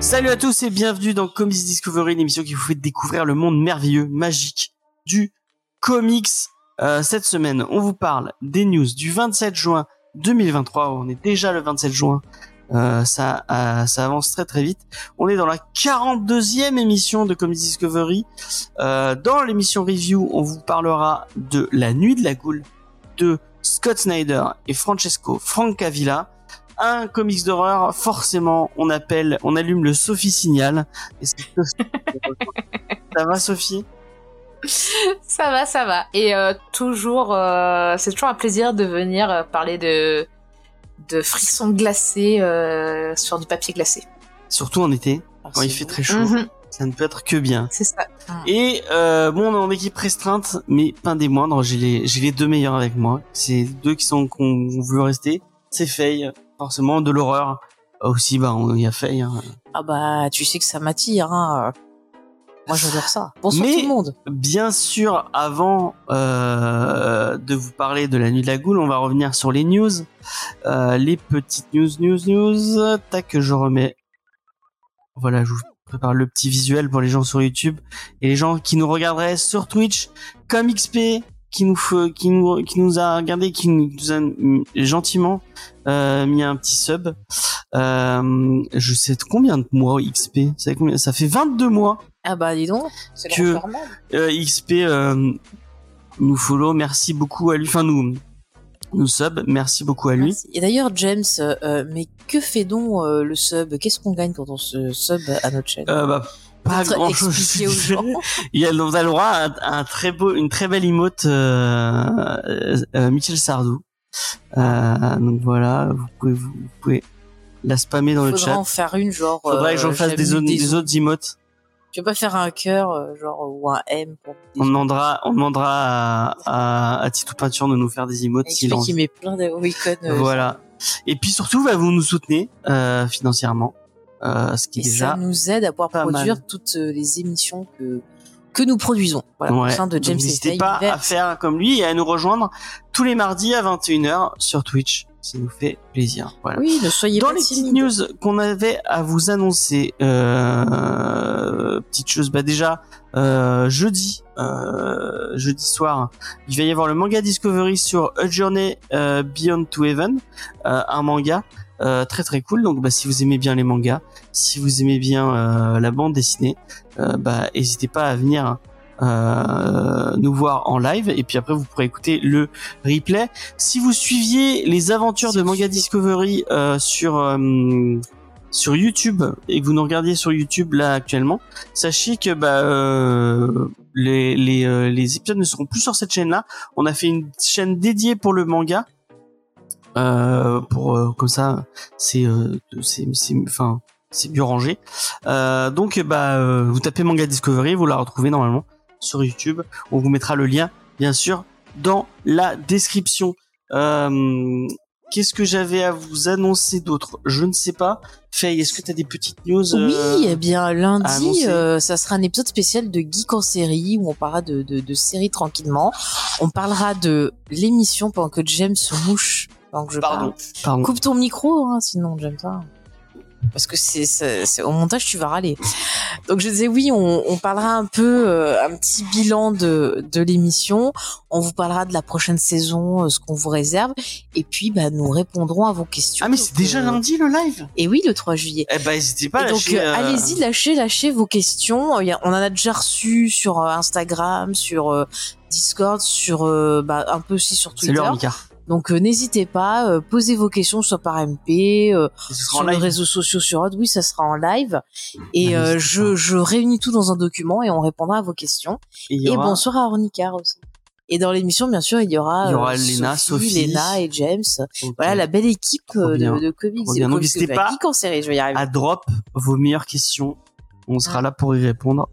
Salut à tous et bienvenue dans Comics Discovery, une émission qui vous fait découvrir le monde merveilleux, magique du comics. Euh, cette semaine, on vous parle des news du 27 juin 2023. On est déjà le 27 juin. Euh, ça, euh, ça avance très très vite. On est dans la 42e émission de Comics Discovery. Euh, dans l'émission review, on vous parlera de La Nuit de la Goule de Scott Snyder et Francesco Francavilla un comics d'horreur, forcément, on appelle, on allume le Sophie Signal. Ça va, Sophie? Ça va, ça va. Et euh, toujours, euh, c'est toujours un plaisir de venir parler de de frissons glacés euh, sur du papier glacé. Surtout en été, quand il fait très chaud. Mhm, Ça ne peut être que bien. c'est ça. Et euh, bon, on est en équipe restreinte, mais pas des moindres. J'ai les, j'ai les deux meilleurs avec moi. C'est deux qui sont qu'on veut rester. C'est Faye, forcément de l'horreur. Aussi, bah, on y a Faye. Hein. Ah bah, tu sais que ça m'attire, hein. Moi, j'adore ça. Bonsoir Mais- tout le monde. Bien sûr, avant euh, de vous parler de la nuit de la goule, on va revenir sur les news, Euh, les petites news, news, news. Tac, je remets. Voilà, je vous prépare le petit visuel pour les gens sur YouTube et les gens qui nous regarderaient sur Twitch, comme XP, qui nous qui nous qui nous a regardé, qui nous a gentiment euh, mis un petit sub. Euh, je sais combien de mois XP. Ça fait combien? Ça fait 22 mois Ah bah, dis donc. C'est Que- euh, XP euh, nous follow, merci beaucoup à lui. Enfin, nous, nous sub, merci beaucoup à lui. Merci. Et d'ailleurs, James, euh, mais que fait donc euh, le sub? Qu'est-ce qu'on gagne quand on se sub à notre chaîne? Euh, bah, pas grand chose. expliquer aux gens. Il y a, on a le droit à un, à un très beau, une très belle emote, euh, euh, euh, Michel Sardou. Euh, donc voilà, vous pouvez, vous, vous pouvez la spammer dans le Faudra chat. en faire une, genre. Faudrait que euh, j'en fasse des, autres- des des autres. autres emotes. Tu veux pas faire un cœur, euh, genre, ou un M pour On demandera, on demandera à, à, à Tito Peinture de nous faire des emotes en qui met plein d'icônes. euh, Voilà. Et puis surtout, bah, vous nous soutenez euh, financièrement, euh, ce qui Et est déjà ça nous aide à pouvoir produire mal. toutes euh, les émissions que que nous produisons. Voilà, au Ouais. sein de James N'hésitez pas à faire comme lui et à nous rejoindre tous les mardis à 21h sur Twitch. Ça nous fait plaisir. Voilà. Oui, ne soyez Dans pas les petites news qu'on avait à vous annoncer, euh, petite chose, bah déjà euh, jeudi, euh, jeudi soir, il va y avoir le manga Discovery sur A Journey Beyond to Heaven, un manga très très cool. Donc bah si vous aimez bien les mangas, si vous aimez bien la bande dessinée, bah n'hésitez pas à venir euh, nous voir en live et puis après vous pourrez écouter le replay. Si vous suiviez les aventures de Manga. Discovery euh, sur euh, sur YouTube et que vous nous regardiez sur YouTube là actuellement, sachez que bah euh, les les euh, les épisodes ne seront plus sur cette chaîne là. On a fait une chaîne dédiée pour le manga. Euh, pour comme ça c'est c'est enfin c'est mieux rangé. Donc bah vous tapez Manga Discovery, vous la retrouvez normalement sur YouTube. On vous mettra le lien bien sûr dans la description. Euh, Qu'est-ce que j'avais à vous annoncer d'autre? Je ne sais pas. Faye, est-ce que tu as des petites news Oui, euh, eh bien lundi, euh, ça sera un épisode spécial de Geek en série où on parlera de, de, de séries tranquillement. On parlera de l'émission pendant que James se mouche. Pendant que je Pardon, parle. pardon. Coupe ton micro, hein, sinon j'aime pas. Parce que c'est, c'est, c'est- au montage tu vas râler. Donc je disais oui, on, on parlera un peu, euh, un petit bilan de, de l'émission. On vous parlera de la prochaine saison, euh, ce qu'on vous réserve, et puis bah nous répondrons à vos questions. Ah mais c'est déjà euh, lundi le live? Et oui, le 3 juillet. Eh ben n'hésitez pas à Et donc lâcher, allez-y, lâchez, lâchez vos questions. Il y a- on en a déjà reçu sur euh, Instagram, sur euh, Discord, sur euh, bah, un peu aussi sur C'est Twitter. l'heure Mika. Donc euh, n'hésitez pas, euh, posez vos questions soit par MP, euh, sur les réseaux sociaux sur Hot. Oui, ça sera en live. Et euh, je, je réunis tout dans un document et on répondra à vos questions. Et aura- bonsoir à Ornicar aussi. Et dans l'émission, bien sûr, il y aura, Il y aura euh, Léna, Sophie. Léna et James. Voilà la belle équipe euh, de, de comics. Bien. Donc, n'hésitez pas en série, je vais y arriver. à drop vos meilleures questions. On sera là pour y répondre.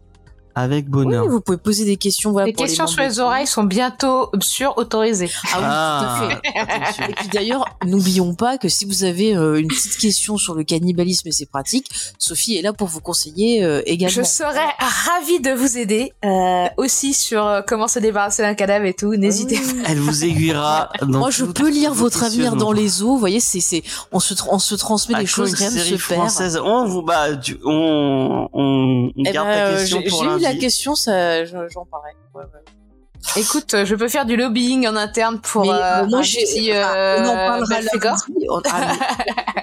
Avec Oui, bonheur. vous pouvez poser des questions. Voilà, Les pour questions sur les oreilles sont bientôt sur autorisées. Ah oui, tout à fait. attention. Et puis d'ailleurs, n'oublions pas que si vous avez euh, une petite question sur le cannibalisme et ses pratiques, Sophie est là pour vous conseiller euh, également. Je serais ravie de vous aider euh, aussi sur euh, comment se débarrasser d'un cadavre et tout. N'hésitez pas. Elle vous aiguillera. Dans Moi, je peux lire votre avenir dans les eaux. Vous voyez, c'est c'est on se tra- on se transmet À des choses, rien ne série se perd. française. On vous bah tu- on on, on Eh garde ben, ta question pour la question, ça, j'en parlais. Ouais, ouais. Écoute, euh, je peux faire du lobbying en interne pour Mais, euh, moi, un j'ai, euh, on en parlera. On a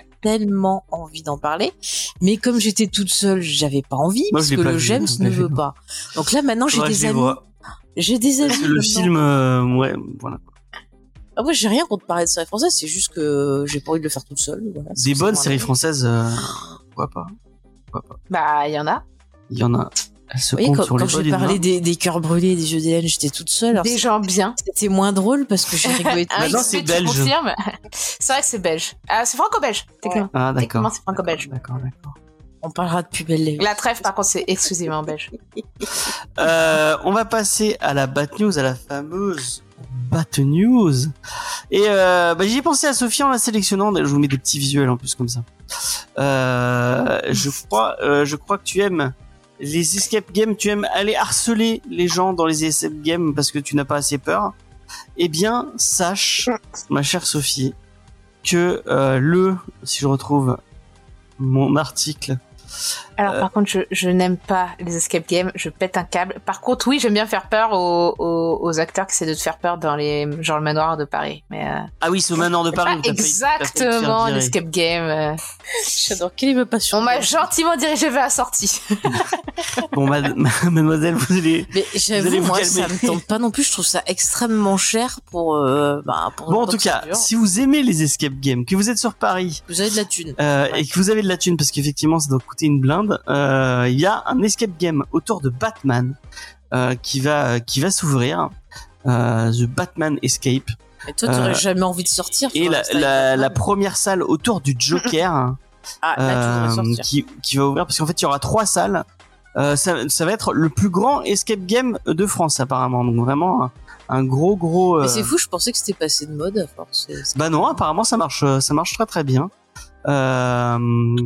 tellement envie d'en parler, mais comme j'étais toute seule, j'avais pas envie Moi, parce que le vu, James ne veut pas. Donc là, maintenant, j'ai des amis. vois. J'ai des amis. Parce que le maintenant. film, euh, ouais, voilà. Ah ouais, j'ai rien contre parler de séries françaises, c'est juste que j'ai pas envie de le faire toute seule. Voilà, Des bonnes séries françaises, euh, pourquoi pas. Pourquoi pas. Bah, il y en a. Il y en a. Se comptent quand, sur quand j'ai parlé main. des, des cœurs brûlés, des yeux d'Hélène, j'étais toute seule. Alors Des gens bien. C'était moins drôle parce que j'ai rigolé. Ah, Maintenant, XP, c'est belge. c'est vrai que c'est belge. Ah, c'est franco-belge, techniquement. Ah, d'accord. c'est franco-belge. D'accord, d'accord. On parlera de plus belle la trêve, par contre, c'est exclusivement belge. Euh, on va passer à la Bat News, à la fameuse Bat News. Et euh, bah, j'y ai pensé à Sophie en la sélectionnant. Je vous mets des petits visuels en plus comme ça. Euh, je crois, euh, je crois que tu aimes les escape games. Tu aimes aller harceler les gens dans les escape games parce que tu n'as pas assez peur. Eh bien, sache, ma chère Sophie, que euh, le, si je retrouve mon article, Alors, Euh. par contre, je, je n'aime pas les escape games. Je pète un câble. Par contre, oui, j'aime bien faire peur aux, aux, aux acteurs qui essaient de te faire peur dans les, genre le manoir de Paris. Mais, euh, ah oui, c'est au manoir de Paris. pas exactement un virer. escape game. euh. J'adore. Quelle est ma passion On m'a gentiment dirigé vers la sortie. Bon, mad- mademoiselle, vous allez. Mais Vous allez j'avoue, vous moi, calmer. ça me tente pas non plus. Je trouve ça extrêmement cher pour. Euh, bah, pour Bon, en tout cas, si vous aimez les escape games, que vous êtes sur Paris vous avez de la thune. euh, Ouais. et que vous avez de la thune, parce qu'effectivement, ça doit coûter une blinde, euh, il y a un escape game autour de Batman euh, qui va qui va s'ouvrir, euh, The Batman Escape. Et toi, t'aurais Euh, jamais envie de sortir. Et la, première salle autour du Joker. Ah, là, euh, qui, qui va ouvrir parce qu'en fait il y aura trois salles. Euh, ça, ça va être le plus grand escape game de France apparemment. Donc vraiment un, un gros gros. euh, Mais c'est fou, je pensais que c'était passé de mode à force. Bah non, apparemment ça marche, euh, ça marche très très bien. Euh,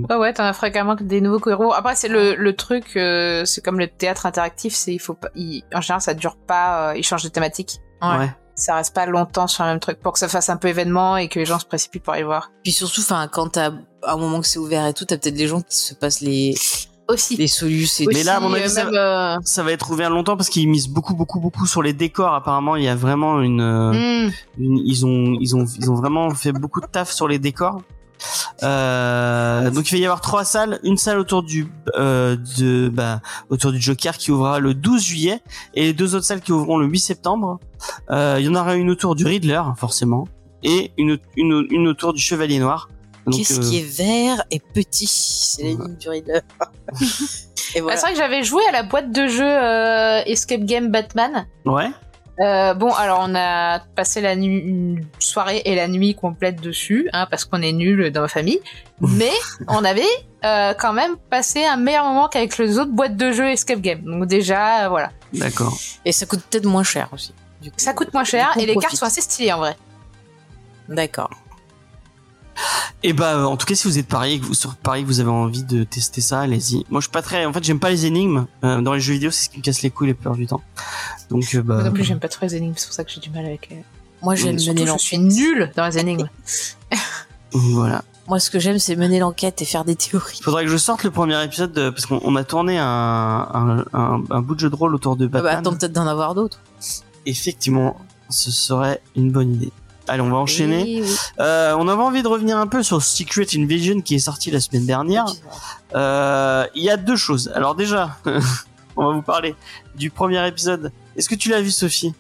Ouais, ouais, t'en as fréquemment que des nouveaux héros. Après, c'est le, le truc, euh, c'est comme le théâtre interactif, c'est il faut pas, il- en général, ça dure pas, euh, il change de thématique. ouais. Ça reste pas longtemps sur le même truc pour que ça fasse un peu événement et que les gens se précipitent pour aller le voir. Puis surtout, enfin, quand t'as à un moment que c'est ouvert et tout, t'as peut-être des gens qui se passent les Aussi. les solus et Mais là, à mon avis, euh, ça même, euh, Ça va être ouvert longtemps parce qu'ils misent beaucoup beaucoup beaucoup sur les décors. Apparemment, il y a vraiment une, euh, hmm. une- ils ont ils ont ils ont vraiment fait beaucoup de taf sur les décors. Euh, donc il va y avoir trois salles, une salle autour du euh, de bah, autour du Joker qui ouvrira le 12 juillet et les deux autres salles qui ouvriront le 8 septembre. Euh, il y en aura une autour du Riddler forcément et une une, une autour du Chevalier Noir. Qu'est-ce euh, qui est vert et petit C'est la ligne du Riddler. et Ah, voilà. c'est vrai que j'avais joué à la boîte de jeu euh, Escape Game Batman. ouais. Euh, bon, alors on a passé la nuit, une soirée et la nuit complète dessus, hein, parce qu'on est nuls dans ma famille. Mais on avait euh, quand même passé un meilleur moment qu'avec les autres boîtes de jeux Escape Game. Donc déjà, euh, voilà. D'accord. Et ça coûte peut-être moins cher aussi. du coup. Ça coûte moins cher coup, et les cartes sont assez stylées en vrai. D'accord. Et bah, euh, en tout cas, si vous êtes Paris, et que vous sur Paris, que vous avez envie de tester ça, allez-y. Moi, je suis pas très, en fait, j'aime pas les énigmes. Euh, dans les jeux vidéo, c'est ce qui me casse les couilles la plupart du temps. Donc, euh, bah, Moi non plus, j'aime pas trop les énigmes, c'est pour ça que j'ai du mal avec. Moi, j'aime mener je suis l'enquête. nulle dans les énigmes. voilà. Moi, ce que j'aime, c'est mener l'enquête et faire des théories. Faudrait que je sorte le premier épisode de- parce qu'on on a tourné un, un, un, un bout de jeu de rôle autour de Ah bah, Batman. attends peut-être d'en avoir d'autres. Effectivement, ce serait une bonne idée. Allez, on va enchaîner. Oui, oui. Euh, on avait envie de revenir un peu sur Secret Invasion qui est sorti la semaine dernière. Euh, Il y a deux choses. Alors déjà, on va vous parler du premier épisode. Est-ce que tu l'as vu, Sophie?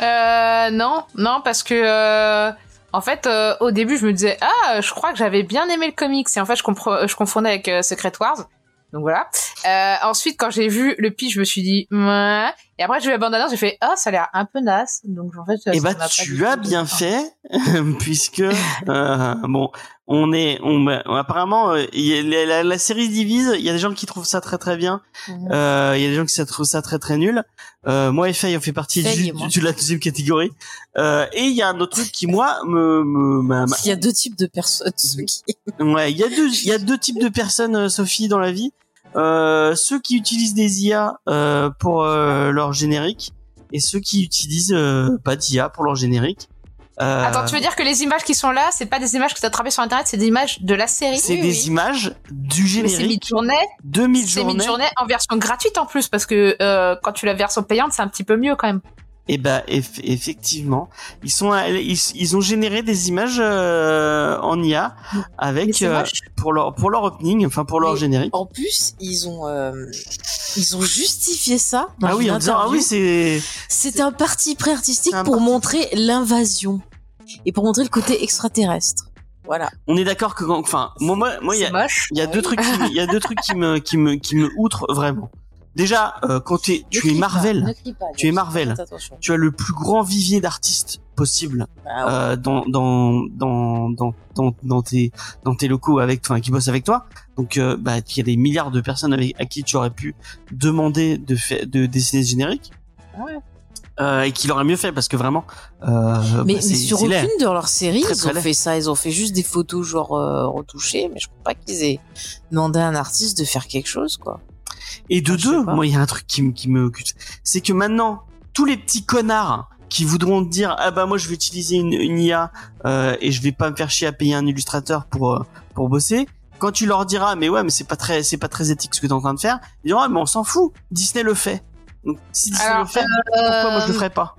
Euh, non, non, parce que euh, en fait, euh, au début, je me disais ah, je crois que j'avais bien aimé le comics, et en fait, je, confondais avec euh, Secret Wars. Donc voilà. Euh, ensuite, quand j'ai vu le pitch, je me suis dit, Mouah. Et après, j'ai vu la bande annonce, j'ai fait, ah, ça a l'air un peu naze. Donc, en fait, Eh bah, tu as bien fait, puisque euh, bon, on est, on bah, apparemment, euh, il y a- la, la- la série se divise. Il y a des gens qui trouvent ça très très bien. envie. Euh, Il y a des gens qui trouvent ça très très nul. Euh, moi et Faye, on fait partie Faye du, du- de la deuxième catégorie. Euh, et il y a un autre truc qui moi me, me m'a- m'a- Il y a deux types de personnes, qui Ouais, il y a deux, il y a deux types de personnes, euh, Sophie, dans la vie. Euh, ceux qui utilisent des IA euh, pour euh, leur générique et ceux qui utilisent euh, pas d'IA pour leur générique. Euh, Attends, tu veux dire que les images qui sont là, c'est pas des images que tu as attrapées sur internet, c'est des images de la série? C'est Oui, des oui. images du Mais c'est générique mid-journée, de c'est mid-journée. mid-journée en version gratuite en plus, parce que euh, quand tu la version payante, c'est un petit peu mieux quand même. Et bah eff- effectivement, ils sont ils, ils ont généré des images euh, en IA avec euh, pour leur pour leur opening, enfin pour leur Mais- générique. En plus, ils ont euh, ils ont justifié ça. dans Ah oui, en disant ah oui c'est C'est un parti pré-artistique pour parti- montrer l'invasion et pour montrer le côté extraterrestre. Voilà. on est d'accord que enfin moi moi il y a. Il y a deux trucs, qui, me- il y a deux trucs qui me, qui me, qui me outrent vraiment. Déjà, euh, quand t'es- tu es Marvel, Tu es Marvel. Tu as le plus grand vivier d'artistes possible Ah ouais. euh, dans, dans, dans, dans, dans, dans tes, dans tes locaux avec, enfin, qui bossent avec toi. Donc, euh, bah, il y a des milliards de personnes avec, à qui tu aurais pu demander de, faire, de dessiner ce générique. Ouais. Euh, et qui l'aurait mieux fait parce que vraiment. Euh, mais, bah, c'est- mais sur laid. aucune de leurs séries, Très, ils très ont laid. fait ça. Ils ont fait juste des photos genre euh, retouchées, mais je crois pas qu'ils aient demandé à un artiste de faire quelque chose, quoi. Et de Ah, deux, moi, il y a un truc qui, me- qui me, c'est que maintenant, tous les petits connards qui voudront dire, ah bah moi je vais utiliser une, une IA euh, et je vais pas me faire chier à payer un illustrateur pour euh, pour bosser. Quand tu leur diras, mais ouais, mais c'est pas très, c'est pas très éthique ce que t'es en train de faire, ils diront, ah, mais on s'en fout, Disney le fait. Donc si Disney Alors, le fait, pourquoi moi je le Euh, ferais pas?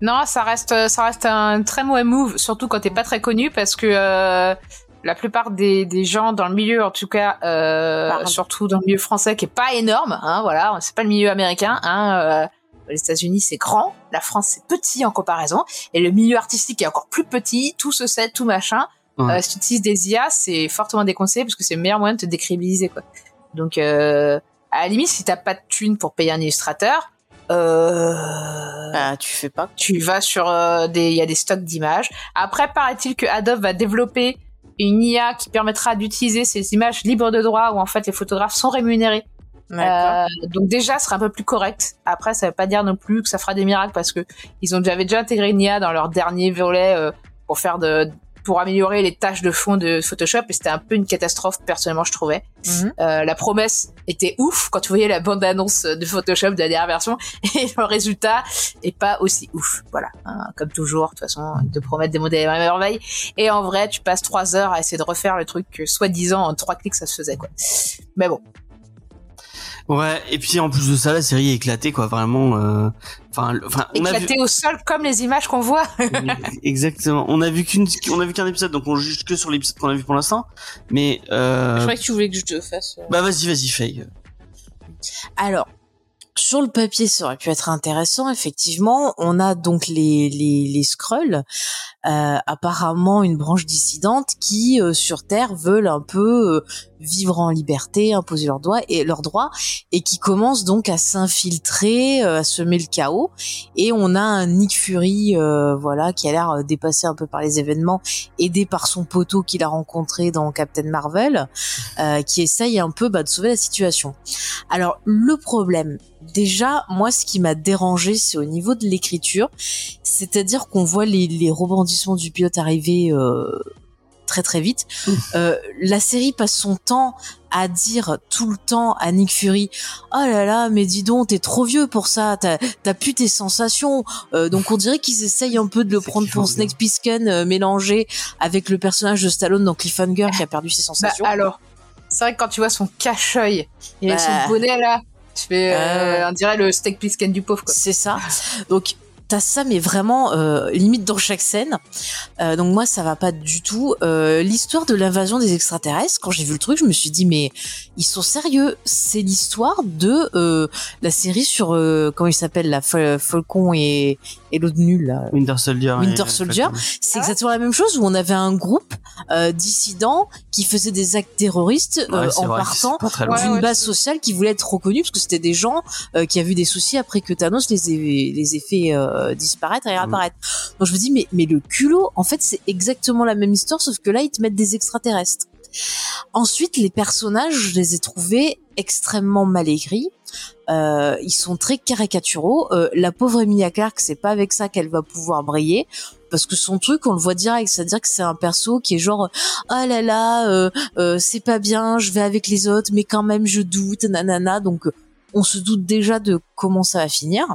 Non, ça reste, ça reste un très mauvais move, surtout quand t'es pas très connu, parce que euh, la plupart des, des gens dans le milieu, en tout cas, euh, surtout dans le milieu français, qui est pas énorme, hein, voilà, c'est pas le milieu américain, hein, euh, les États-Unis c'est grand, la France c'est petit en comparaison, et le milieu artistique est encore plus petit, tout se sait, tout machin. Ouais. Euh, si tu utilises des IA, c'est fortement déconseillé parce que c'est le meilleur moyen de te décrédibiliser, quoi. Donc, euh, à la limite, si t'as pas de thune pour payer un illustrateur, euh, Bah, tu fais pas. tu vas sur euh, des il y a des stocks d'images. Après paraît-il que Adobe va développer une IA qui permettra d'utiliser ces images libres de droit où en fait les photographes sont rémunérés. Euh, donc déjà ce sera un peu plus correct. Après ça veut pas dire non plus que ça fera des miracles parce que ils ont déjà avait déjà intégré une IA dans leur dernier volet euh, pour faire de pour améliorer les tâches de fond de Photoshop et c'était un peu une catastrophe personnellement je trouvais. Mhm. Euh, la promesse était ouf quand tu voyais la bande annonce de Photoshop de la dernière version et le résultat est pas aussi ouf. Voilà, hein, comme toujours. De toute façon, ils te promettent des modèles à merveille et en vrai, tu passes trois heures à essayer de refaire le truc que soi-disant en trois clics ça se faisait quoi. Mais bon, Ouais. Et puis en plus de ça, la série est éclatée quoi, vraiment. euh, Enfin, le- enfin, on a vu. éclaté au sol comme les images qu'on voit. Exactement. On a vu qu'une, on a vu qu'un épisode, donc on juge que sur l'épisode qu'on a vu pour l'instant. Mais euh, Je croyais que tu voulais que je te fasse. euh, bah vas-y, vas-y, Faye. Alors, sur le papier, ça aurait pu être intéressant. Effectivement, on a donc les les, les Skrulls, euh, apparemment une branche dissidente qui euh, sur Terre veulent un peu euh, vivre en liberté, imposer leurs droits et leurs droits, et qui commencent donc à s'infiltrer, euh, à semer le chaos. Et on a un Nick Fury, euh, voilà, qui a l'air euh, dépassé un peu par les événements, aidé par son poteau qu'il a rencontré dans Captain Marvel, qui essaye un peu bah, de sauver la situation. Alors le problème, déjà moi ce qui m'a dérangé c'est au niveau de l'écriture, c'est-à-dire qu'on voit les, les rebondissements du pilote arriver euh, très très vite. Euh, la série passe son temps à dire tout le temps à Nick Fury oh là là mais dis donc t'es trop vieux pour ça t'as plus tes sensations Euh, donc on dirait qu'ils essayent un peu de le prendre pour. Snake Plissken euh, mélangé avec le personnage de Stallone dans Cliffhanger qui a perdu ses Bah, sensations alors, c'est vrai que quand tu vois son cache-œil et Bah. son bonnet là, tu fais, Ouais. on dirait le steak Plissken du pauvre quoi. C'est ça. Donc t'as ça, mais vraiment euh, limite dans chaque scène. Euh, donc moi, ça va pas du tout. Euh, l'histoire de l'invasion des extraterrestres, quand j'ai vu le truc, je me suis dit mais ils sont sérieux. C'est l'histoire de la série sur comment il s'appelle la Fal- Falcon et, et l'autre nul là. Winter Soldier. Winter Soldier. C'est exactement la même chose où on avait un groupe euh, dissidents qui faisait des actes terroristes euh, Ouais, en vrai partant d'une base sociale qui voulait être reconnue parce que c'était des gens euh, qui avaient des soucis après que Thanos les ait, les ait fait euh, disparaître et réapparaître. Donc je me dis mais mais le culot en fait c'est exactement la même histoire sauf que là ils te mettent des extraterrestres. Ensuite les personnages je les ai trouvés extrêmement mal écrits. Euh, ils sont très caricaturaux. Euh, la pauvre Emilia Clarke, c'est pas avec ça qu'elle va pouvoir briller. Parce que son truc, on le voit direct, c'est-à-dire que c'est un perso qui est genre ah là là, euh, euh, c'est pas bien, je vais avec les autres, mais quand même je doute, nanana. Donc on se doute déjà de comment ça va finir.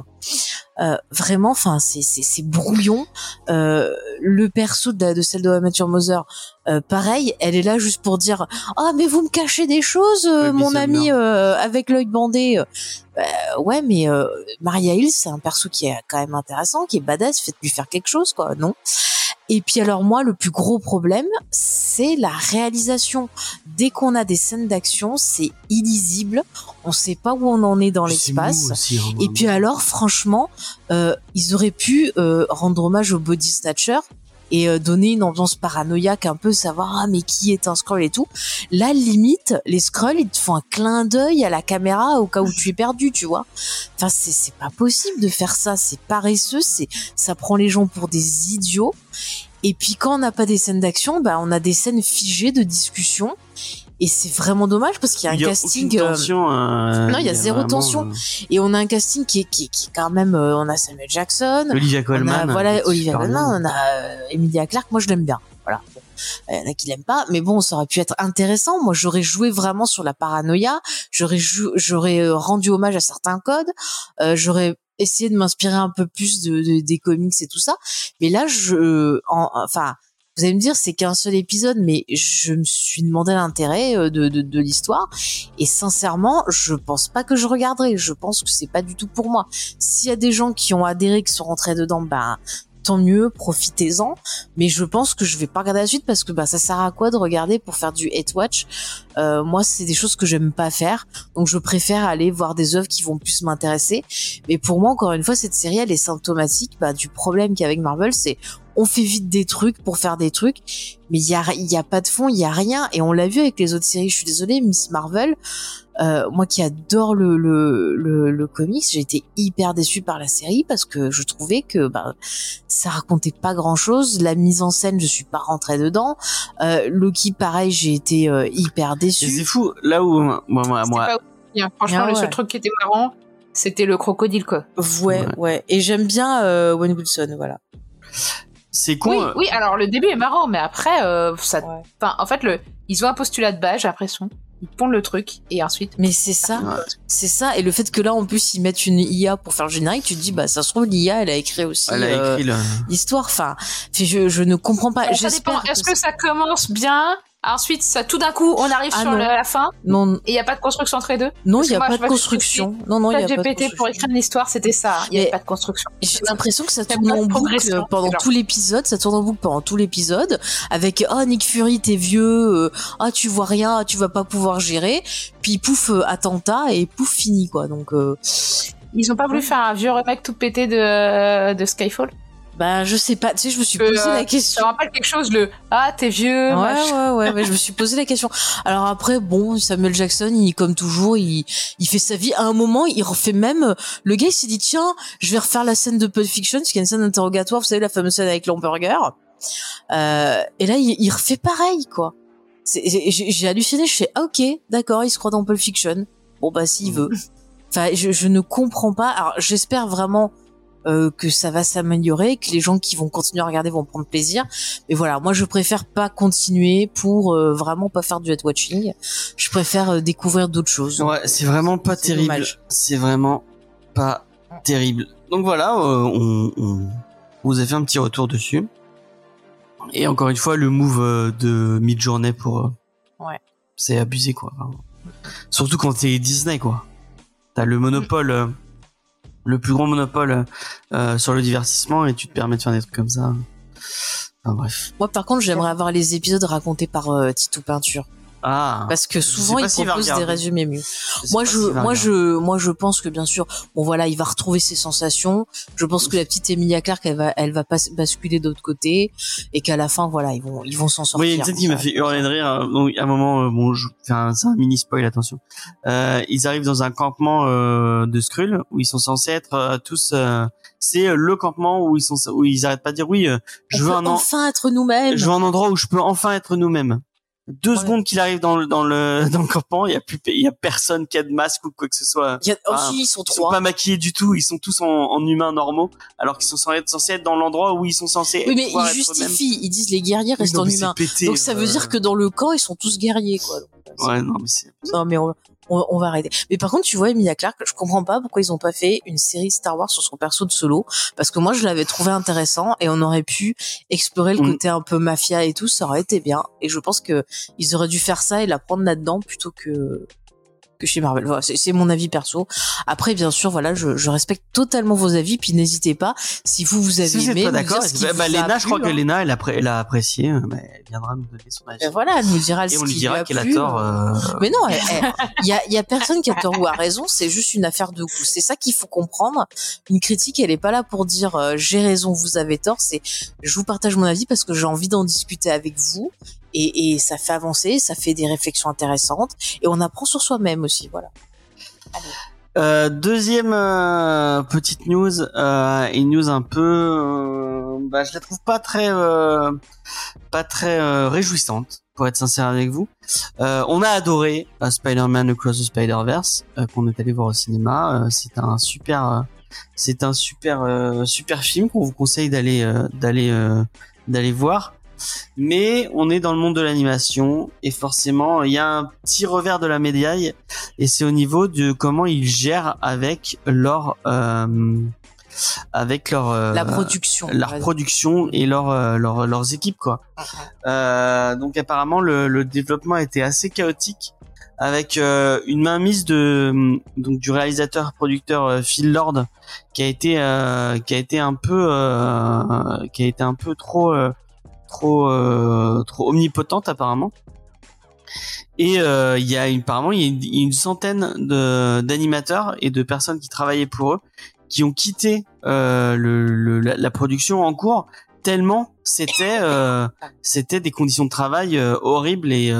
Euh, vraiment, enfin c'est c'est c'est brouillon. Euh, le perso de, de celle de Amateur Mother, euh, pareil, elle est là juste pour dire ah mais vous me cachez des choses, euh, Ouais, mon ami euh, avec l'œil bandé. Euh, ouais, mais euh, Maria Hill, c'est un perso qui est quand même intéressant, qui est badass, faites-lui faire quelque chose, quoi, non? Et puis alors moi, le plus gros problème, c'est la réalisation. Dès qu'on a des scènes d'action, c'est illisible, on sait pas où on en est dans l'espace. aussi, Et puis alors, franchement, euh, ils auraient pu euh, rendre hommage au Body Snatcher et euh, donner une ambiance paranoïaque, un peu savoir ah mais qui est un scroll et tout. Là, limite, les scrolls ils te font un clin d'œil à la caméra au cas où tu es perdu, tu vois. Enfin, c'est c'est pas possible de faire ça, c'est paresseux, c'est ça prend les gens pour des idiots. Et puis quand on n'a pas des scènes d'action, bah on a des scènes figées de discussion. Et c'est vraiment dommage parce qu'il y a un Il y a casting. euh, tension, euh, non, il y a zéro vraiment, tension. euh, et on a un casting qui est, qui, est- qui est quand même euh, on a Samuel Jackson Olivia Colman. voilà Olivia Colman on a euh, Emilia Clarke moi je l'aime bien voilà il y en a qui l'aiment pas mais bon ça aurait pu être intéressant moi j'aurais joué vraiment sur la paranoïa j'aurais j'aurais rendu hommage à certains codes euh, j'aurais essayé de m'inspirer un peu plus de, de- des comics et tout ça mais là je en- enfin vous allez me dire c'est qu'un seul épisode mais je me suis demandé l'intérêt euh, de, l'histoire et sincèrement, je pense pas que je regarderai. Je pense que c'est pas du tout pour moi. S'il y a des gens qui ont adhéré, qui sont rentrés dedans, ben tant mieux, profitez-en. Mais je pense que je vais pas regarder la suite parce que bah ça sert à quoi de regarder pour faire du hate watch? Euh, Moi, c'est des choses que j'aime pas faire, donc je préfère aller voir des œuvres qui vont plus m'intéresser. Mais pour moi, encore une fois, cette série elle est symptomatique bah, du problème qu'il y a avec Marvel, c'est on fait vite des trucs pour faire des trucs, mais il y a y a pas de fond, il y a rien. Et on l'a vu avec les autres séries. Je suis désolée, Miss Marvel. Euh, moi qui adore le, le, le, le comics, j'ai été hyper déçue par la série parce que je trouvais que bah, ça racontait pas grand chose. La mise en scène, je suis pas rentrée dedans. Euh, Loki, pareil, j'ai été euh, hyper Et c'est déçue. fou, là où moi, moi, C'était moi pas bien. Franchement, Ah le seul truc qui était marrant, c'était le crocodile, quoi. Ouais, Ouais. ouais. Et j'aime bien euh, Owen Wilson, voilà. C'est con. Oui, euh, oui, alors le début est marrant, mais après, euh, ça. Ouais. Enfin, en fait, le... ils ont un postulat de base, j'ai l'impression. Ils pondent le truc, et ensuite. Mais c'est ça, Ouais. c'est ça. Et le fait que là, en plus, ils mettent une IA pour faire le générique, tu te dis, bah, ça se trouve, l'IA, elle a écrit aussi Elle a euh, écrit le... l'histoire. Enfin, je, je ne comprends pas. ça dépend. J'espère Est-ce que que ça commence bien Ensuite, ça, tout d'un coup, on arrive Ah sur non. la fin, non, et il n'y a pas de construction entre les deux. non, il y a pas de construction. Non, non, il y a pas de GPT pour écrire une histoire, c'était ça. Il n'y avait pas de construction. J'ai l'impression que ça tourne en boucle pendant tout l'épisode, ça tourne en boucle pendant tout l'épisode, avec oh Nick Fury t'es vieux, euh, ah tu vois rien, ah, tu vas pas pouvoir gérer, puis pouf euh, attentat et pouf fini quoi. Donc euh, Ils ont pas voulu faire un vieux remake tout pété de, de Skyfall? Bah je sais pas, tu sais je me suis Euh, posé la Ça question. me rappelle quelque chose, le Ah, t'es vieux, Ouais, machin. ouais, ouais, ouais, je me suis posé la question. Alors après, bon, Samuel Jackson, il, comme toujours, il, il fait sa vie. À un moment, il refait même, le gars, il s'est dit, tiens, je vais refaire la scène de Pulp Fiction, parce qu'il y a une scène d'interrogatoire, vous savez, la fameuse scène avec l'hamburger. Euh, et là, il, il refait pareil, quoi. C'est- J'ai j'ai halluciné, je fais, ah, ok, d'accord, il se croit dans Pulp Fiction. Bon, bah, s'il veut. Enfin, je, je ne comprends pas. Alors, j'espère vraiment euh, que ça va s'améliorer, que les gens qui vont continuer à regarder vont prendre plaisir. Mais voilà, moi je préfère pas continuer pour euh, vraiment pas faire du head watching. Je préfère euh, découvrir d'autres choses. Ouais, c'est vraiment pas terrible. C'est vraiment pas terrible. Donc voilà, on, on, vous a fait un petit retour dessus. Et encore une fois, le move de mid-journée pour... Ouais. C'est abusé, quoi. Surtout quand t'es Disney, quoi. T'as le monopole, le plus grand monopole euh, sur le divertissement et tu te permets de faire des trucs comme ça. Enfin bref. Moi par contre, j'aimerais avoir les épisodes racontés par euh, Titou Peinture. Ah. parce que souvent ils proposent des résumés mieux. Moi je, moi je, moi je pense que bien sûr, bon voilà, il va retrouver ses sensations. Je pense que la petite Emilia Clarke, elle va, elle va pas basculer d'autre côté et qu'à la fin, voilà, ils vont, ils vont s'en sortir. Oui, il y a une scène qui m'a fait hurler de rire. euh, Donc, à un moment, euh, bon, je fais un, c'est un mini spoil, attention. Euh, ils arrivent dans un campement euh, de Skrull où ils sont censés être euh, tous. euh, c'est le campement où ils sont, où ils arrêtent pas de dire oui. euh, je On veux un, enfin être nous-mêmes. je veux un endroit où je peux enfin être nous-mêmes. Deux Ouais. secondes qu'il arrive dans le dans le dans le campement, il y a plus il y a personne qui a de masque ou quoi que ce soit. Il y a, oh, Ah, si, ils sont Ils sont trois. pas maquillés du tout, ils sont tous en, en humains normaux, alors qu'ils sont censés être, dans l'endroit où ils sont censés. Oui, mais ils justifient. Ils disent les guerriers Oui, restent non, en mais c'est humain. pété, Donc ça veut euh, dire que dans le camp, ils sont tous guerriers, quoi. Donc, Ouais, non, mais c'est. Non, mais on, on, on va arrêter. Mais par contre, tu vois, Emilia Clarke, je comprends pas pourquoi ils ont pas fait une série Star Wars sur son perso de solo, parce que moi, je l'avais trouvé intéressant et on aurait pu explorer le Mm. côté un peu mafia et tout, ça aurait été bien. Et je pense que ils auraient dû faire ça et la prendre là-dedans plutôt que que chez Marvel. Voilà, c'est mon avis perso. Après, bien sûr, voilà, je, je respecte totalement vos avis, puis n'hésitez pas si vous vous avez Si aimé. pas d'accord, bah, bah, a Léna, je crois plu, que hein. Léna, elle a, elle a apprécié, euh, mais elle viendra nous donner son avis. Voilà, elle nous dira Et ce on lui dira a qu'elle a tort. euh, Mais non, il y a, y a personne qui a tort ou a raison, c'est juste une affaire de goût. C'est ça qu'il faut comprendre. Une critique, elle est pas là pour dire euh, j'ai raison, vous avez tort. C'est je vous partage mon avis parce que j'ai envie d'en discuter avec vous et, ça fait avancer, ça fait des réflexions intéressantes et on apprend sur soi-même aussi. Voilà. Euh, deuxième euh, petite news, euh, une news un peu, euh, bah, je la trouve pas très, pas très réjouissante, pour être sincère avec vous. On a adoré Spider-Man Across the Spider-Verse qu'on est allé voir au cinéma. C'est un super, c'est un super, super film qu'on vous conseille d'aller, d'aller, d'aller voir. Mais on est dans le monde de l'animation et forcément il y a un petit revers de la médaille et c'est au niveau de comment ils gèrent avec leur euh, avec leur euh, La production. leur production et leur, euh, leur leurs équipes quoi. Euh, donc apparemment le, le développement a été assez chaotique avec euh, une mainmise de donc du réalisateur producteur euh, Phil Lord qui a été euh, qui a été un peu euh, qui a été un peu trop euh, trop euh, trop omnipotente apparemment. Et euh, il y a une, apparemment il y a une, centaine de d'animateurs et de personnes qui travaillaient pour eux qui ont quitté euh, le, le- la, production en cours tellement c'était euh, c'était des conditions de travail euh, horribles et